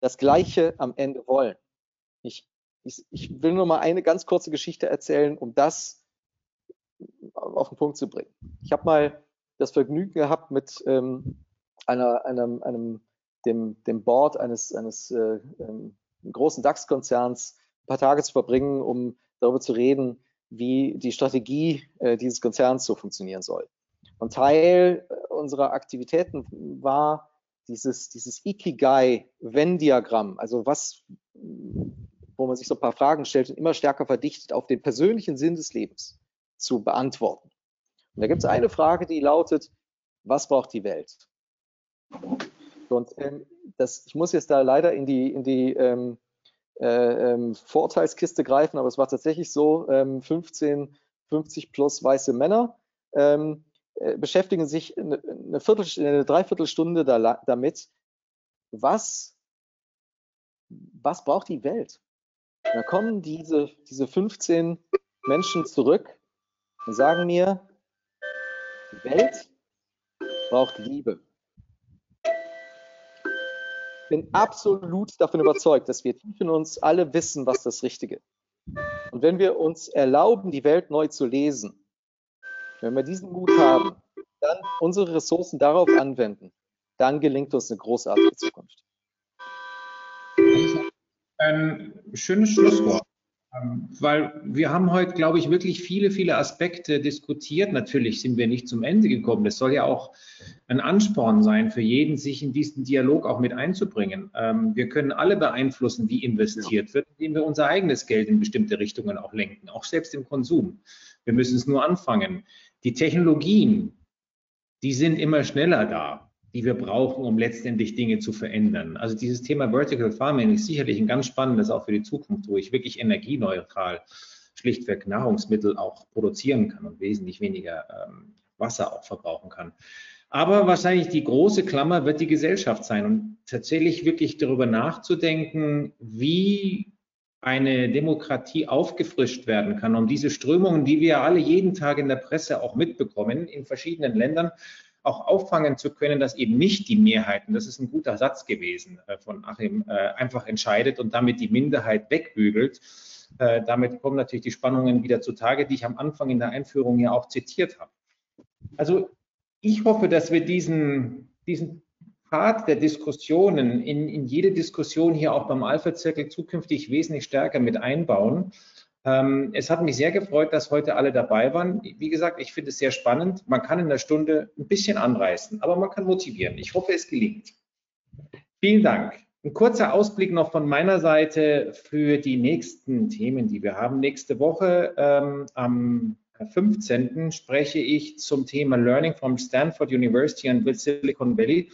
das Gleiche am Ende wollen. Ich, ich, ich will nur mal eine ganz kurze Geschichte erzählen, um das auf den Punkt zu bringen. Ich habe mal das Vergnügen gehabt, mit ähm, einer, einem, einem, dem, dem Board eines, eines äh, ähm, großen DAX-Konzerns ein paar Tage zu verbringen, um darüber zu reden, wie die Strategie äh, dieses Konzerns so funktionieren soll. Und Teil äh, unserer Aktivitäten war, dieses, dieses Ikigai-Venn-Diagramm, also was, wo man sich so ein paar Fragen stellt und immer stärker verdichtet auf den persönlichen Sinn des Lebens zu beantworten. Und da gibt es eine Frage, die lautet, was braucht die Welt? Und ähm, das, ich muss jetzt da leider in die, in die ähm, äh, ähm, Vorteilskiste greifen, aber es war tatsächlich so, 15, ähm, 50 plus weiße Männer ähm, äh, beschäftigen sich eine, eine, Viertel, eine Dreiviertelstunde da, damit, was, was braucht die Welt? Da kommen diese, diese 15 Menschen zurück und sagen mir, die Welt braucht Liebe. Ich bin absolut davon überzeugt, dass wir tief in uns alle wissen, was das Richtige ist. Und wenn wir uns erlauben, die Welt neu zu lesen, wenn wir diesen Mut haben, dann unsere Ressourcen darauf anwenden, dann gelingt uns eine großartige Zukunft. Ein schönes Schlusswort. Ähm, weil wir haben heute, glaube ich, wirklich viele, viele Aspekte diskutiert. Natürlich sind wir nicht zum Ende gekommen. Das soll ja auch ein Ansporn sein für jeden, sich in diesen Dialog auch mit einzubringen. Ähm, wir können alle beeinflussen, wie investiert wird, indem wir unser eigenes Geld in bestimmte Richtungen auch lenken, auch selbst im Konsum. Wir müssen es nur anfangen. Die Technologien, die sind immer schneller da, die wir brauchen, um letztendlich Dinge zu verändern. Also dieses Thema Vertical Farming ist sicherlich ein ganz spannendes auch für die Zukunft, wo ich wirklich energieneutral schlichtweg Nahrungsmittel auch produzieren kann und wesentlich weniger ähm, Wasser auch verbrauchen kann. Aber wahrscheinlich die große Klammer wird die Gesellschaft sein und tatsächlich wirklich darüber nachzudenken, wie eine Demokratie aufgefrischt werden kann, um diese Strömungen, die wir alle jeden Tag in der Presse auch mitbekommen, in verschiedenen Ländern, auch auffangen zu können, dass eben nicht die Mehrheit, und das ist ein guter Satz gewesen äh, von Achim, äh, einfach entscheidet und damit die Minderheit wegbügelt. Äh, damit kommen natürlich die Spannungen wieder zutage, die ich am Anfang in der Einführung ja auch zitiert habe. Also ich hoffe, dass wir diesen, diesen Part der Diskussionen in, in jede Diskussion hier auch beim Alpha-Zirkel zukünftig wesentlich stärker mit einbauen. Ähm, es hat mich sehr gefreut, dass heute alle dabei waren. Wie gesagt, ich finde es sehr spannend. Man kann in der Stunde ein bisschen anreißen, aber man kann motivieren. Ich hoffe, es gelingt. Vielen Dank. Ein kurzer Ausblick noch von meiner Seite für die nächsten Themen, die wir haben. Nächste Woche ähm, am 15. spreche ich zum Thema Learning from Stanford University and Silicon Valley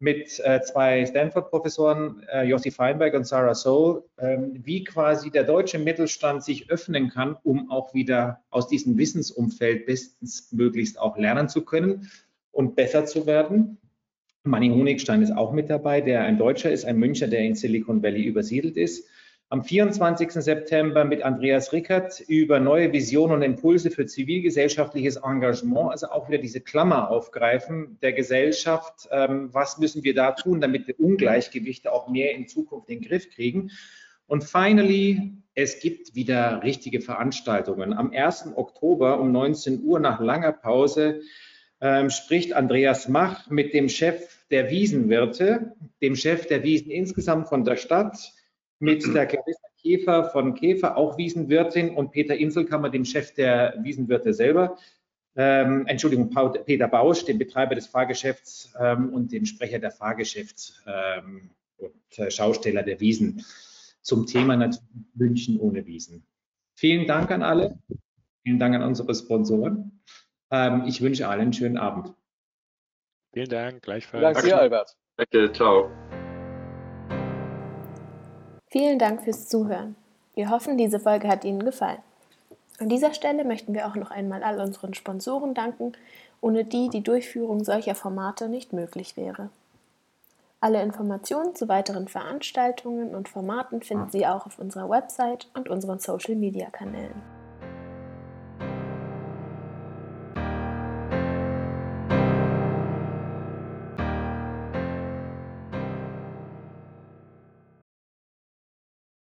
mit äh, zwei Stanford-Professoren, äh, Jossi Feinberg und Sarah Soul, ähm, wie quasi der deutsche Mittelstand sich öffnen kann, um auch wieder aus diesem Wissensumfeld bestmöglichst auch lernen zu können und besser zu werden. Manny Honigstein ist auch mit dabei, der ein Deutscher ist, ein Müncher, der in Silicon Valley übersiedelt ist am 24. September mit Andreas Rickert über neue Visionen und Impulse für zivilgesellschaftliches Engagement, also auch wieder diese Klammer aufgreifen der Gesellschaft. Ähm, was müssen wir da tun, damit wir Ungleichgewichte auch mehr in Zukunft in den Griff kriegen? Und finally, es gibt wieder richtige Veranstaltungen. Am 1. Oktober um 19 Uhr nach langer Pause ähm, spricht Andreas Mach mit dem Chef der Wiesenwirte, dem Chef der Wiesen insgesamt von der Stadt, mit der Clarissa Käfer von Käfer, auch Wiesenwirtin, und Peter Inselkammer, dem Chef der Wiesenwirte selber. Ähm, Entschuldigung, Peter Bausch, dem Betreiber des Fahrgeschäfts ähm, und dem Sprecher der Fahrgeschäfts ähm, und äh, Schausteller der Wiesen zum Thema natürlich München ohne Wiesen. Vielen Dank an alle. Vielen Dank an unsere Sponsoren. Ähm, ich wünsche allen einen schönen Abend. Vielen Dank, gleichfalls. Danke dir, Albert. Danke, ciao. Vielen Dank fürs Zuhören. Wir hoffen, diese Folge hat Ihnen gefallen. An dieser Stelle möchten wir auch noch einmal all unseren Sponsoren danken, ohne die die Durchführung solcher Formate nicht möglich wäre. Alle Informationen zu weiteren Veranstaltungen und Formaten finden Sie auch auf unserer Website und unseren Social-Media-Kanälen.